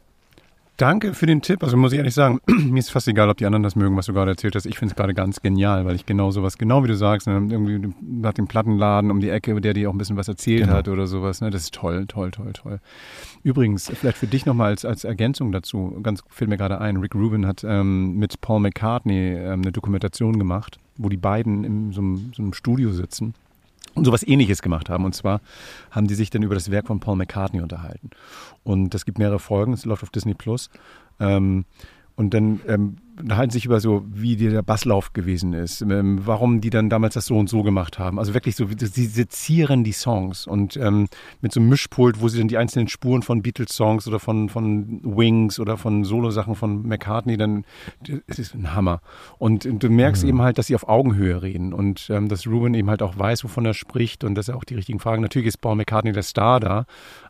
Danke für den Tipp. Also muss ich ehrlich sagen, mir ist fast egal, ob die anderen das mögen, was du gerade erzählt hast. Ich finde es gerade ganz genial, weil ich genau sowas, genau wie du sagst, ne, irgendwie nach dem Plattenladen um die Ecke, der dir auch ein bisschen was erzählt Genau. hat oder sowas. Ne, das ist toll, toll, toll, toll. Übrigens, vielleicht für dich nochmal als, als Ergänzung dazu, ganz fällt mir gerade ein, Rick Rubin hat ähm, mit Paul McCartney ähm, eine Dokumentation gemacht, wo die beiden in so einem, so einem Studio sitzen sowas ähnliches gemacht haben. Und zwar haben die sich dann über das Werk von Paul McCartney unterhalten. Und es gibt mehrere Folgen, es läuft auf Disney Plus. Ähm, und dann ähm, unterhalten sich über so, wie der Basslauf gewesen ist, ähm, warum die dann damals das so und so gemacht haben. Also wirklich so, sie sezieren die Songs und ähm, mit so einem Mischpult, wo sie dann die einzelnen Spuren von Beatles-Songs oder von, von Wings oder von Solo-Sachen von McCartney, dann es ist ein Hammer. Und, du merkst eben halt, dass sie auf Augenhöhe reden und ähm, dass Ruben eben halt auch weiß, wovon er spricht und dass er auch die richtigen Fragen. Natürlich ist Paul McCartney der Star da,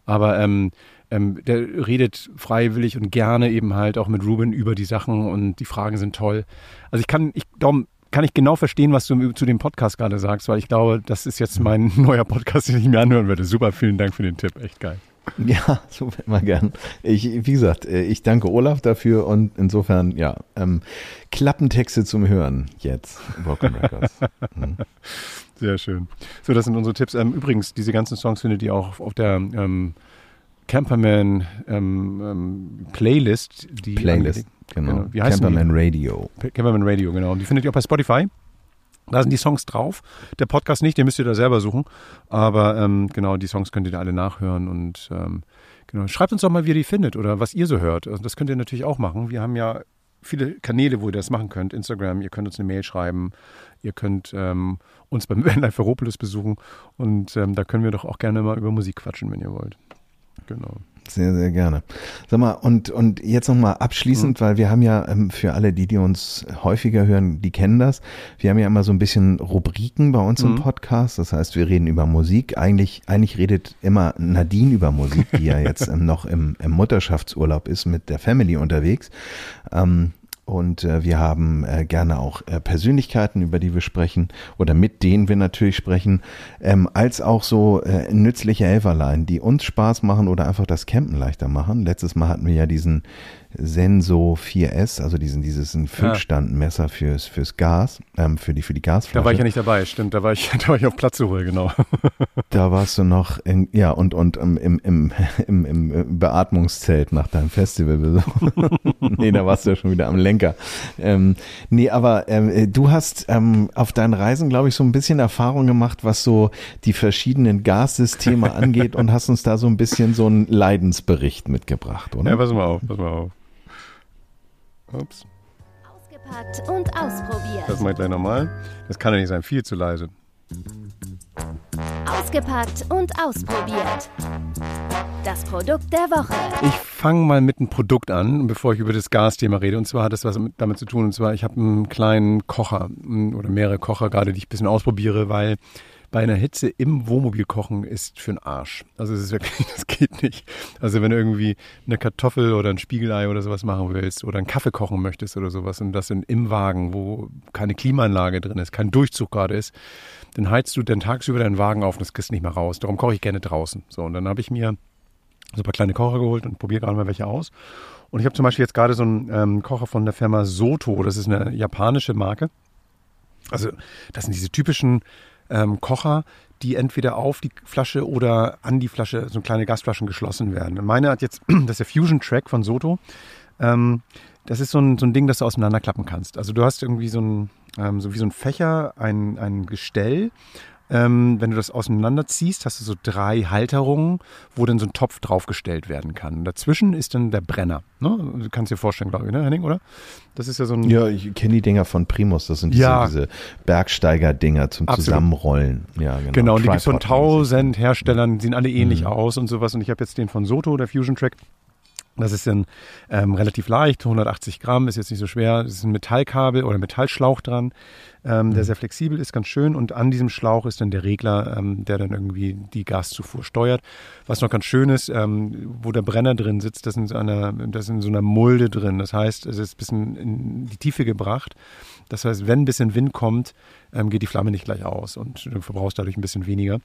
aber ähm, ähm, der redet freiwillig und gerne eben halt auch mit Ruben über die Sachen und die Fragen sind toll. Also ich kann, ich darum kann ich genau verstehen, was du zu dem Podcast gerade sagst, weil ich glaube, das ist jetzt mein neuer Podcast, den ich mir anhören werde. Super, vielen Dank für den Tipp, echt geil. Ja, so immer gern. Ich, wie gesagt, äh, ich danke Olaf dafür und insofern, ja, ähm, Klappentexte zum Hören jetzt. Broken Records. Mhm. Sehr schön. So, das sind unsere Tipps. Ähm, übrigens, diese ganzen Songs findet ihr auch auf der ähm, Camperman ähm, ähm, Playlist. Die Playlist, genau. Genau. Wie heißen Camperman Radio. Camperman Radio, genau. Die findet ihr auch bei Spotify. Da sind die Songs drauf. Der Podcast nicht, den müsst ihr da selber suchen. Aber ähm, genau, die Songs könnt ihr da alle nachhören und ähm, genau. Schreibt uns doch mal, wie ihr die findet oder was ihr so hört. Also das könnt ihr natürlich auch machen. Wir haben ja viele Kanäle, wo ihr das machen könnt. Instagram, ihr könnt uns eine Mail schreiben. Ihr könnt ähm, uns beim Vanlife Ferropolis besuchen. Und ähm, da können wir doch auch gerne mal über Musik quatschen, wenn ihr wollt. Genau. Sehr, sehr gerne. Sag mal, und, und jetzt nochmal abschließend, weil wir haben ja ähm, für alle, die, die uns häufiger hören, die kennen das. Wir haben ja immer so ein bisschen Rubriken bei uns im Podcast. Das heißt, wir reden über Musik. Eigentlich, eigentlich redet immer Nadine über Musik, die ja jetzt ähm, noch im, im Mutterschaftsurlaub ist, mit der Family unterwegs. Ähm, und äh, wir haben äh, gerne auch äh, Persönlichkeiten, über die wir sprechen oder mit denen wir natürlich sprechen, ähm, als auch so äh, nützliche Helferlein, die uns Spaß machen oder einfach das Campen leichter machen. Letztes Mal hatten wir ja diesen Senso 4S, also diesen dieses ein Füllstandmesser fürs fürs Gas, ähm, für die für die Gasflasche. Da war ich ja nicht dabei, stimmt. Da war ich, da war ich auf Platzsuche, genau. Da warst du noch in, ja und und ähm, im, im, im, im äh, Beatmungszelt nach deinem Festivalbesuch. nee, da warst du ja schon wieder am Lenker. Ähm, nee, aber ähm, äh, du hast ähm, auf deinen Reisen, glaube ich, so ein bisschen Erfahrung gemacht, was so die verschiedenen Gassysteme angeht und hast uns da so ein bisschen so einen Leidensbericht mitgebracht, oder? Ja, pass mal auf, pass mal auf. Ups, Ausgepackt und ausprobiert. das mache ich gleich nochmal. Das kann ja nicht sein, viel zu leise. Ausgepackt und ausprobiert. Das Produkt der Woche. Ich fange mal mit einem Produkt an, bevor ich über das Gasthema rede. Und zwar hat das was mit- damit zu tun. Und zwar, ich habe einen kleinen Kocher oder mehrere Kocher gerade, die ich ein bisschen ausprobiere, weil bei einer Hitze im Wohnmobil kochen ist für den Arsch. Also es ist wirklich, das geht nicht. Also wenn du irgendwie eine Kartoffel oder ein Spiegelei oder sowas machen willst oder einen Kaffee kochen möchtest oder sowas und das in, im Wagen, wo keine Klimaanlage drin ist, kein Durchzug gerade ist, dann heizt du dann tagsüber deinen Wagen auf und das kriegst du nicht mehr raus. Darum koche ich gerne draußen. So, und dann habe ich mir so ein paar kleine Kocher geholt und probiere gerade mal welche aus. Und ich habe zum Beispiel jetzt gerade so einen ähm, Kocher von der Firma Soto. Das ist eine japanische Marke. Also das sind diese typischen ähm, Kocher, die entweder auf die Flasche oder an die Flasche, so kleine Gasflaschen geschlossen werden. Meine hat jetzt, das ist der Fusion Track von Soto. Ähm, das ist so ein, so ein Ding, das du auseinanderklappen kannst. Also du hast irgendwie so ein, ähm, so wie so ein Fächer, ein, ein Gestell. Ähm, wenn du das auseinanderziehst, hast du so drei Halterungen, wo dann so ein Topf draufgestellt werden kann. Und dazwischen ist dann der Brenner. Ne? Du kannst dir vorstellen, glaube ich, ne, Henning, oder? Das ist ja so ein. Ja, ich kenne die Dinger von Primus. Das sind diese, Ja. diese Bergsteiger-Dinger zum Absolut. Zusammenrollen. Ja, genau. Genau, und die gibt es von tausend Herstellern, die sehen alle ähnlich Mhm. aus und sowas. Und ich habe jetzt den von Soto, der Fusion Track. Das ist dann ähm, relativ leicht, 180 Gramm, ist jetzt nicht so schwer. Es ist ein Metallkabel oder Metallschlauch dran, ähm, Mhm. der sehr flexibel ist, ganz schön. Und an diesem Schlauch ist dann der Regler, ähm, der dann irgendwie die Gaszufuhr steuert. Was noch ganz schön ist, ähm, wo der Brenner drin sitzt, das ist in so einer, das ist in so einer Mulde drin. Das heißt, es ist ein bisschen in die Tiefe gebracht. Das heißt, wenn ein bisschen Wind kommt, ähm, geht die Flamme nicht gleich aus und du verbrauchst dadurch ein bisschen weniger.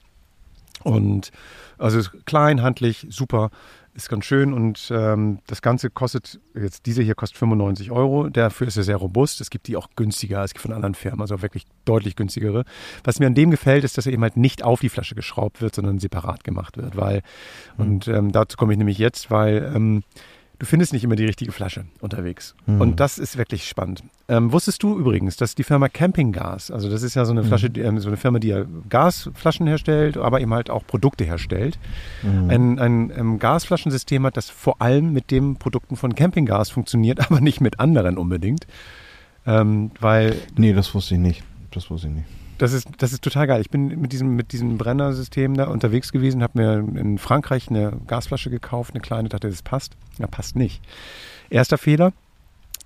Und also klein, handlich, super, ist ganz schön. Und ähm, das Ganze kostet, jetzt diese hier kostet 95 Euro, dafür ist er sehr robust, es gibt die auch günstiger, es gibt von anderen Firmen, also wirklich deutlich günstigere. Was mir an dem gefällt, ist, dass er eben halt nicht auf die Flasche geschraubt wird, sondern separat gemacht wird, weil, und ähm, dazu komme ich nämlich jetzt, weil ähm, du findest nicht immer die richtige Flasche unterwegs. Und das ist wirklich spannend. Ähm, wusstest du übrigens, dass die Firma Campinggas, also das ist ja so eine Flasche, die, ähm, so eine Firma, die ja Gasflaschen herstellt, aber eben halt auch Produkte herstellt, ein, ein ähm, Gasflaschensystem hat, das vor allem mit den Produkten von Campinggas funktioniert, aber nicht mit anderen unbedingt. Ähm, weil Nee, das wusste ich nicht. Das wusste ich nicht. Das ist, das ist total geil. Ich bin mit diesem, mit diesem Brennersystem da unterwegs gewesen, habe mir in Frankreich eine Gasflasche gekauft, eine kleine, dachte, das passt. Ja, passt nicht. Erster Fehler,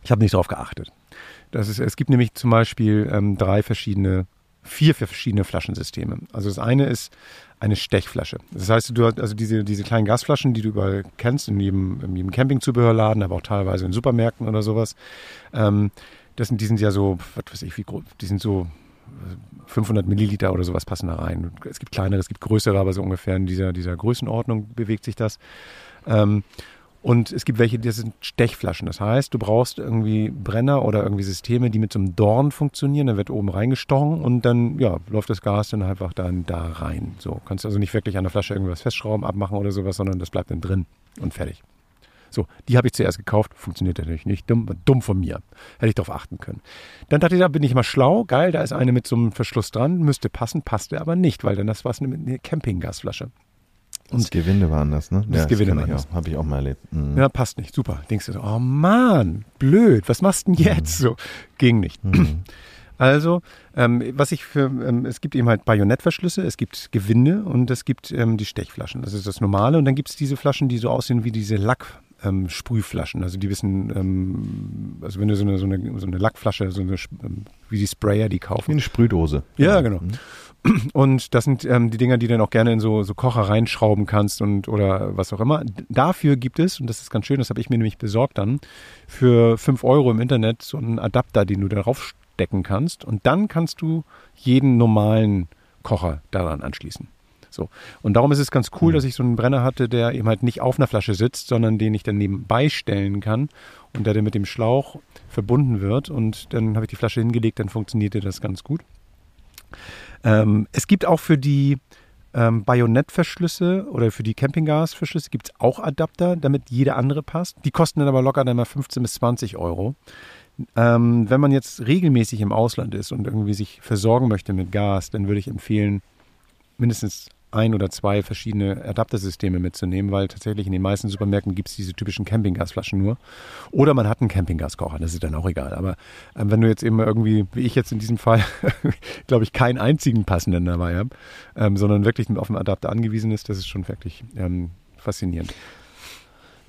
ich habe nicht darauf geachtet. Das ist, es gibt nämlich zum Beispiel ähm, drei verschiedene, vier verschiedene Flaschensysteme. Also das eine ist eine Stechflasche. Das heißt, du hast also diese, diese kleinen Gasflaschen, die du überall kennst, in jedem, in jedem Campingzubehörladen, aber auch teilweise in Supermärkten oder sowas. Ähm, das sind, die sind ja so, was weiß ich, wie groß, die sind so 500 Milliliter oder sowas passen da rein. Es gibt kleinere, es gibt größere, aber so ungefähr in dieser, dieser Größenordnung bewegt sich das. Ähm, und es gibt welche, die sind Stechflaschen. Das heißt, du brauchst irgendwie Brenner oder irgendwie Systeme, die mit so einem Dorn funktionieren. Da wird oben reingestochen und dann ja, läuft das Gas dann einfach dann da rein. So kannst also nicht wirklich an der Flasche irgendwas festschrauben, abmachen oder sowas, sondern das bleibt dann drin und fertig. So, die habe ich zuerst gekauft, funktioniert natürlich nicht. Dumm, dumm von mir. Hätte ich darauf achten können. Dann dachte ich, da bin ich mal schlau. Geil, da ist eine mit so einem Verschluss dran, müsste passen, passte aber nicht, weil dann das war eine, eine Campinggasflasche. Das Gewinde waren das, ne? Das Gewinde waren ich das. Habe ich auch mal erlebt. Mhm. Ja, passt nicht. Super. Denkst du so, oh Mann, blöd, was machst du denn jetzt? So, ging nicht. Also, ähm, was ich für, ähm, es gibt eben halt Bajonettverschlüsse, es gibt Gewinde und es gibt ähm, die Stechflaschen. Das ist das Normale. Und dann gibt es diese Flaschen, die so aussehen wie diese Lack. Ähm, Sprühflaschen, also die wissen, ähm, also wenn du so eine, so eine, so eine Lackflasche, so eine, ähm, wie die Sprayer, die Wie kaufen. eine Sprühdose. Ja, genau. Und das sind ähm, die Dinger, die dann auch gerne in so, so Kocher reinschrauben kannst und oder was auch immer. Dafür gibt es, und das ist ganz schön, das habe ich mir nämlich besorgt dann, für 5 Euro im Internet so einen Adapter, den du darauf stecken kannst. Und dann kannst du jeden normalen Kocher daran anschließen. So. Und darum ist es ganz cool, dass ich so einen Brenner hatte, der eben halt nicht auf einer Flasche sitzt, sondern den ich dann nebenbei stellen kann und der dann mit dem Schlauch verbunden wird. Und dann habe ich die Flasche hingelegt, dann funktionierte das ganz gut. Ähm, es gibt auch für die ähm, Bajonettverschlüsse oder für die Campinggasverschlüsse gibt es auch Adapter, damit jeder andere passt. Die kosten dann aber locker dann mal 15 bis 20 Euro. Ähm, wenn man jetzt regelmäßig im Ausland ist und irgendwie sich versorgen möchte mit Gas, dann würde ich empfehlen, mindestens ein oder zwei verschiedene Adaptersysteme mitzunehmen, weil tatsächlich in den meisten Supermärkten gibt es diese typischen Campinggasflaschen nur. Oder man hat einen Campinggaskocher, das ist dann auch egal. Aber ähm, wenn du jetzt eben irgendwie, wie ich jetzt in diesem Fall, glaube ich, keinen einzigen passenden dabei habe, ähm, sondern wirklich auf einen Adapter angewiesen ist, das ist schon wirklich ähm, faszinierend.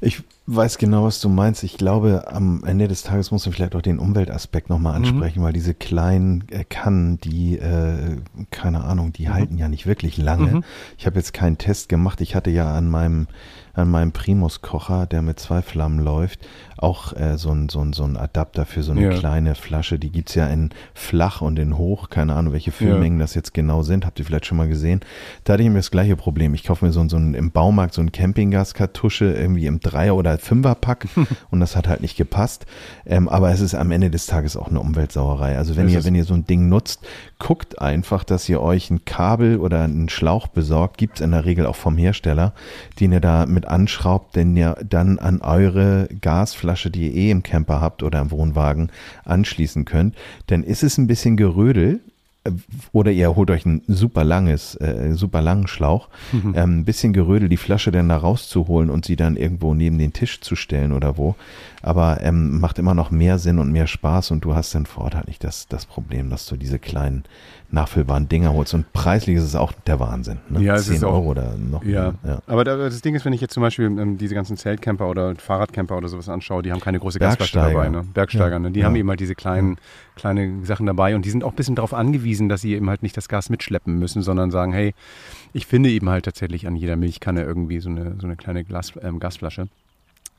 Ich weiß genau, was du meinst. Ich glaube, am Ende des Tages muss man vielleicht auch den Umweltaspekt nochmal Mhm. ansprechen, weil diese kleinen äh, Kannen, die, äh, keine Ahnung, die halten ja nicht wirklich lange. Mhm. Ich habe jetzt keinen Test gemacht. Ich hatte ja an meinem, an meinem Primus-Kocher, der mit zwei Flammen läuft, auch äh, so ein so ein so ein Adapter für so eine Ja. kleine Flasche. Die gibt's ja in flach und in hoch. Keine Ahnung, welche Füllmengen das jetzt genau sind. Habt ihr vielleicht schon mal gesehen? Da hatte ich mir das gleiche Problem. Ich kaufe mir so, ein- so ein, im Baumarkt so ein Campinggas-Kartusche irgendwie im Dreier- oder als Fünferpack und das hat halt nicht gepasst. Ähm, aber es ist am Ende des Tages auch eine Umweltsauerei. Also wenn ihr, wenn ihr so ein Ding nutzt, guckt einfach, dass ihr euch ein Kabel oder einen Schlauch besorgt, gibt's in der Regel auch vom Hersteller, den ihr da mit anschraubt, den ihr dann an eure Gasflasche, die ihr eh im Camper habt oder im Wohnwagen, anschließen könnt. Dann ist es ein bisschen Gerödel, oder ihr holt euch ein super langes, äh, super langen Schlauch, Mhm. ähm, ein bisschen Gerödel, die Flasche dann da rauszuholen und sie dann irgendwo neben den Tisch zu stellen oder wo. Aber ähm, macht immer noch mehr Sinn und mehr Spaß und du hast dann vor Ort halt nicht das, das Problem, dass du diese kleinen nachfüllbaren Dinger holst. Und preislich ist es auch der Wahnsinn. Ne? Ja, es 10 ist auch- Euro oder noch Ja. mehr. Ja. aber da, das Ding ist, wenn ich jetzt zum Beispiel ähm, diese ganzen Zeltcamper oder Fahrradcamper oder sowas anschaue, die haben keine große Gasflasche Bergsteiger. dabei. Ne? Bergsteiger, Ja. ne? die Ja. haben eben halt diese kleinen, kleine Sachen dabei und die sind auch ein bisschen darauf angewiesen, dass sie eben halt nicht das Gas mitschleppen müssen, sondern sagen, hey, ich finde eben halt tatsächlich an jeder Milchkanne irgendwie so eine, so eine kleine Glas, ähm, Gasflasche.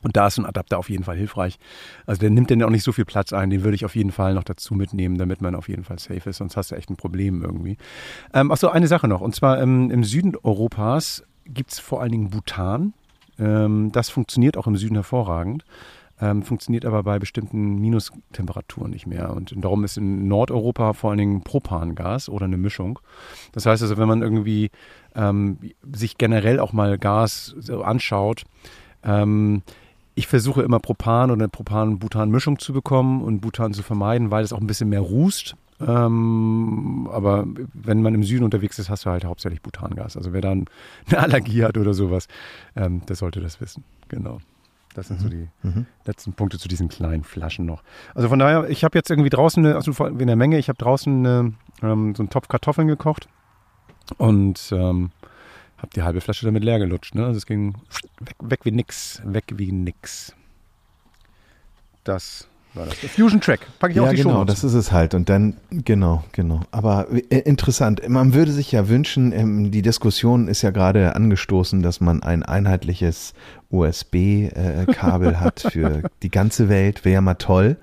Und da ist so ein Adapter auf jeden Fall hilfreich. Also der nimmt dann auch nicht so viel Platz ein, den würde ich auf jeden Fall noch dazu mitnehmen, damit man auf jeden Fall safe ist, sonst hast du echt ein Problem irgendwie. Ähm, Achso, eine Sache noch. Und zwar ähm, im Süden Europas gibt es vor allen Dingen Butan. Ähm, das funktioniert auch im Süden hervorragend. Ähm, funktioniert aber bei bestimmten Minustemperaturen nicht mehr. Und darum ist in Nordeuropa vor allen Dingen Propangas oder eine Mischung. Das heißt also, wenn man irgendwie ähm, sich generell auch mal Gas so anschaut, ähm, ich versuche immer Propan oder eine Propan-Butan-Mischung zu bekommen und Butan zu vermeiden, weil es auch ein bisschen mehr rußt. Ähm, aber wenn man im Süden unterwegs ist, hast du halt hauptsächlich Butangas. Also wer dann eine Allergie hat oder sowas, ähm, der sollte das wissen. Genau. Das sind so die Mhm. letzten Punkte zu diesen kleinen Flaschen noch. Also von daher, ich habe jetzt irgendwie draußen, eine, also in der Menge, ich habe draußen eine, ähm, so einen Topf Kartoffeln gekocht und ähm, habe die halbe Flasche damit leer gelutscht. Ne? Also es ging weg, weg wie nix, weg wie nix. Das war das. Der Fusion Track, packe ich Ja, auf die genau, Show. das ist es halt. Und dann, genau, genau. Aber äh, interessant. Man würde sich ja wünschen, ähm, die Diskussion ist ja gerade angestoßen, dass man ein einheitliches USB-Kabel hat für die ganze Welt. Wäre ja mal toll.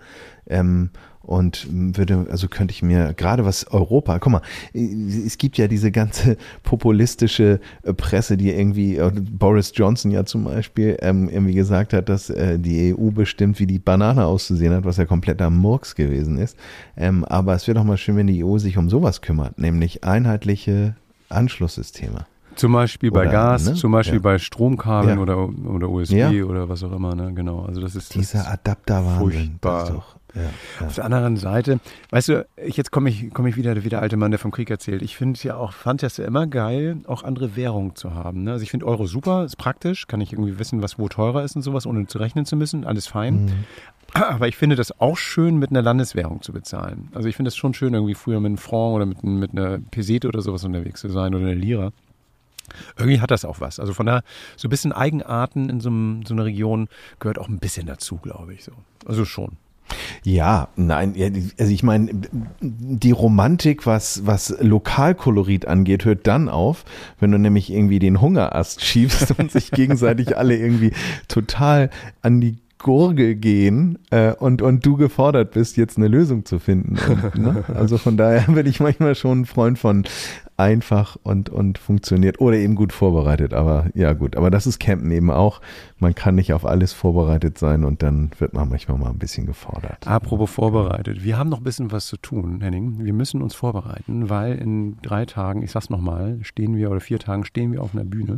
Ähm, und würde, also könnte ich mir, gerade was Europa, guck mal, es gibt ja diese ganze populistische äh, Presse, die irgendwie, äh, Boris Johnson ja zum Beispiel ähm, irgendwie gesagt hat, dass äh, die EU bestimmt, wie die Banane auszusehen hat, was ja kompletter Murks gewesen ist. Ähm, aber es wäre doch mal schön, wenn die EU sich um sowas kümmert, nämlich einheitliche Anschlusssysteme. Zum Beispiel bei Oder, Gas, ne? zum Beispiel Ja. bei Stromkabeln Ja. oder, oder USB Ja. oder was auch immer. Ne? Genau, also das ist das Dieser. Das ist furchtbar. doch. Auf der anderen Seite, weißt du, ich, jetzt komme ich, komme ich wieder, wie der alte Mann, der vom Krieg erzählt. Ich finde es ja auch, fand es ja immer geil, auch andere Währungen zu haben. Ne? Also ich finde Euro super, ist praktisch, kann ich irgendwie wissen, was wo teurer ist und sowas, ohne zu rechnen zu müssen, alles fein. Mhm. Aber ich finde das auch schön, mit einer Landeswährung zu bezahlen. Also ich finde es schon schön, irgendwie früher mit einem Franc oder mit, mit einer Pesete oder sowas unterwegs zu sein oder einer Lira. Irgendwie hat das auch was. Also von daher, so ein bisschen Eigenarten in so, einem, so einer Region gehört auch ein bisschen dazu, glaube ich so. Also schon. Ja, nein, also ich meine, die Romantik, was, was Lokalkolorit angeht, hört dann auf, wenn du nämlich irgendwie den Hungerast schiebst und sich gegenseitig alle irgendwie total an die Gurgel gehen äh, und, und du gefordert bist, jetzt eine Lösung zu finden. Und, ne? Also von daher bin ich manchmal schon ein Freund von einfach und, und funktioniert oder eben gut vorbereitet. Aber ja gut, aber das ist Campen eben auch. Man kann nicht auf alles vorbereitet sein und dann wird man manchmal mal ein bisschen gefordert. Apropos vorbereitet. Wir haben noch ein bisschen was zu tun, Henning. Wir müssen uns vorbereiten, weil in drei Tagen, ich sag's nochmal, stehen wir oder vier Tagen stehen wir auf einer Bühne.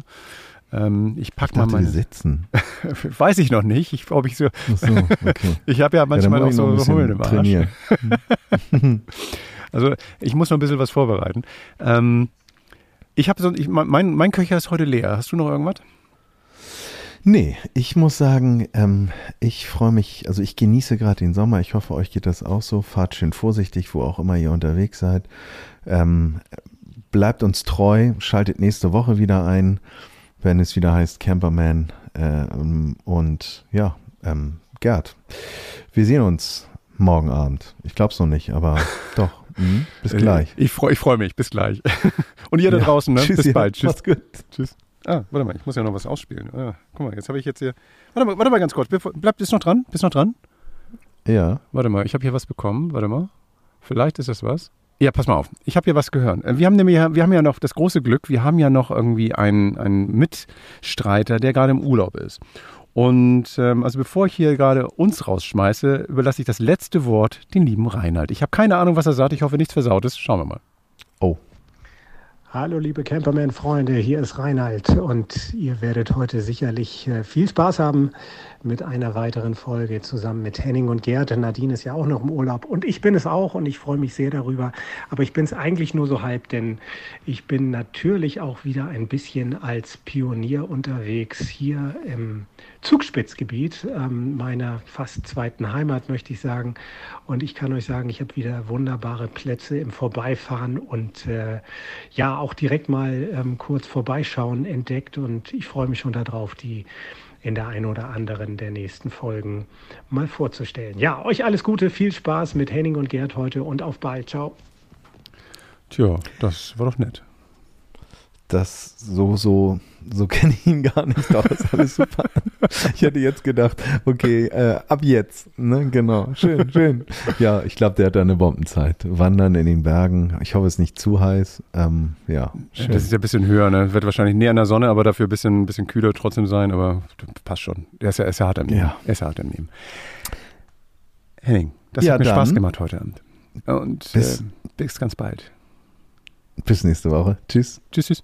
Ähm, ich pack Ich mal meine. sitzen. Weiß ich noch nicht. Ich, ob ich so. So, okay. Ich habe ja manchmal ja, ich so noch Hummeln im Arsch. Also ich muss noch ein bisschen was vorbereiten. Ähm, ich habe so, ich, mein, mein Köcher ist heute leer. Hast du noch irgendwas? Nee, ich muss sagen, ähm, ich freue mich, also ich genieße gerade den Sommer. Ich hoffe, euch geht das auch so. Fahrt schön vorsichtig, wo auch immer ihr unterwegs seid. Ähm, bleibt uns treu, schaltet nächste Woche wieder ein, wenn es wieder heißt Camperman. Ähm, und ja, ähm, Gerd, wir sehen uns morgen Abend. Ich glaube es noch nicht, aber doch. Mhm. Bis gleich. Ich freue ich freu mich. Bis gleich. Und ihr da Ja. draußen, ne? Tschüss, Bis ja. bald. Tschüss. Macht's gut. Tschüss. Ah, warte mal, ich muss ja noch was ausspielen. Ah, guck mal, jetzt habe ich jetzt hier. Warte mal, warte mal ganz kurz. Bevor- Bleib, bist noch dran? Bist noch dran? Ja. Warte mal, ich habe hier was bekommen. Warte mal. Vielleicht ist das was. Ja, pass mal auf. Ich habe hier was gehört. Äh, Wir haben nämlich, wir haben ja noch das große Glück, wir haben ja noch irgendwie einen, einen Mitstreiter, der gerade im Urlaub ist. Und ähm, also bevor ich hier gerade uns rausschmeiße, überlasse ich das letzte Wort den lieben Reinhard. Ich habe keine Ahnung, was er sagt. Ich hoffe, nichts Versautes. Schauen wir mal. Oh. Hallo liebe Camperman-Freunde, hier ist Reinhard und ihr werdet heute sicherlich äh, viel Spaß haben mit einer weiteren Folge zusammen mit Henning und Gerd. Nadine ist ja auch noch im Urlaub und ich bin es auch und ich freue mich sehr darüber. Aber ich bin es eigentlich nur so halb, denn ich bin natürlich auch wieder ein bisschen als Pionier unterwegs hier im Zugspitzgebiet ähm, meiner fast zweiten Heimat, möchte ich sagen. Und ich kann euch sagen, ich habe wieder wunderbare Plätze im Vorbeifahren und äh, ja, auch direkt mal ähm, kurz vorbeischauen entdeckt. Und ich freue mich schon darauf, die in der einen oder anderen der nächsten Folgen mal vorzustellen. Ja, euch alles Gute, viel Spaß mit Henning und Gerd heute und auf bald. Ciao. Tja, das war doch nett. Das so, so, so kenne ich ihn gar nicht aus. Alles super. Ich hätte jetzt gedacht, okay, äh, ab jetzt. Ne? Genau. Schön, schön. Ja, ich glaube, der hat da eine Bombenzeit. Wandern in den Bergen. Ich hoffe, es ist nicht zu heiß. Ähm, ja, schön. Das ist ja ein bisschen höher, ne? Wird wahrscheinlich näher an der Sonne, aber dafür ein bisschen, bisschen kühler trotzdem sein, aber passt schon. Er ist ja, er ist ja hart am Nehmen. Ja. Er ist ja hart am Nehmen. Henning, das Ja, hat mir dann. Spaß gemacht heute Abend. Und Bis- äh, bis ganz bald. Bis nächste Woche. Tschüss. Tschüss, tschüss.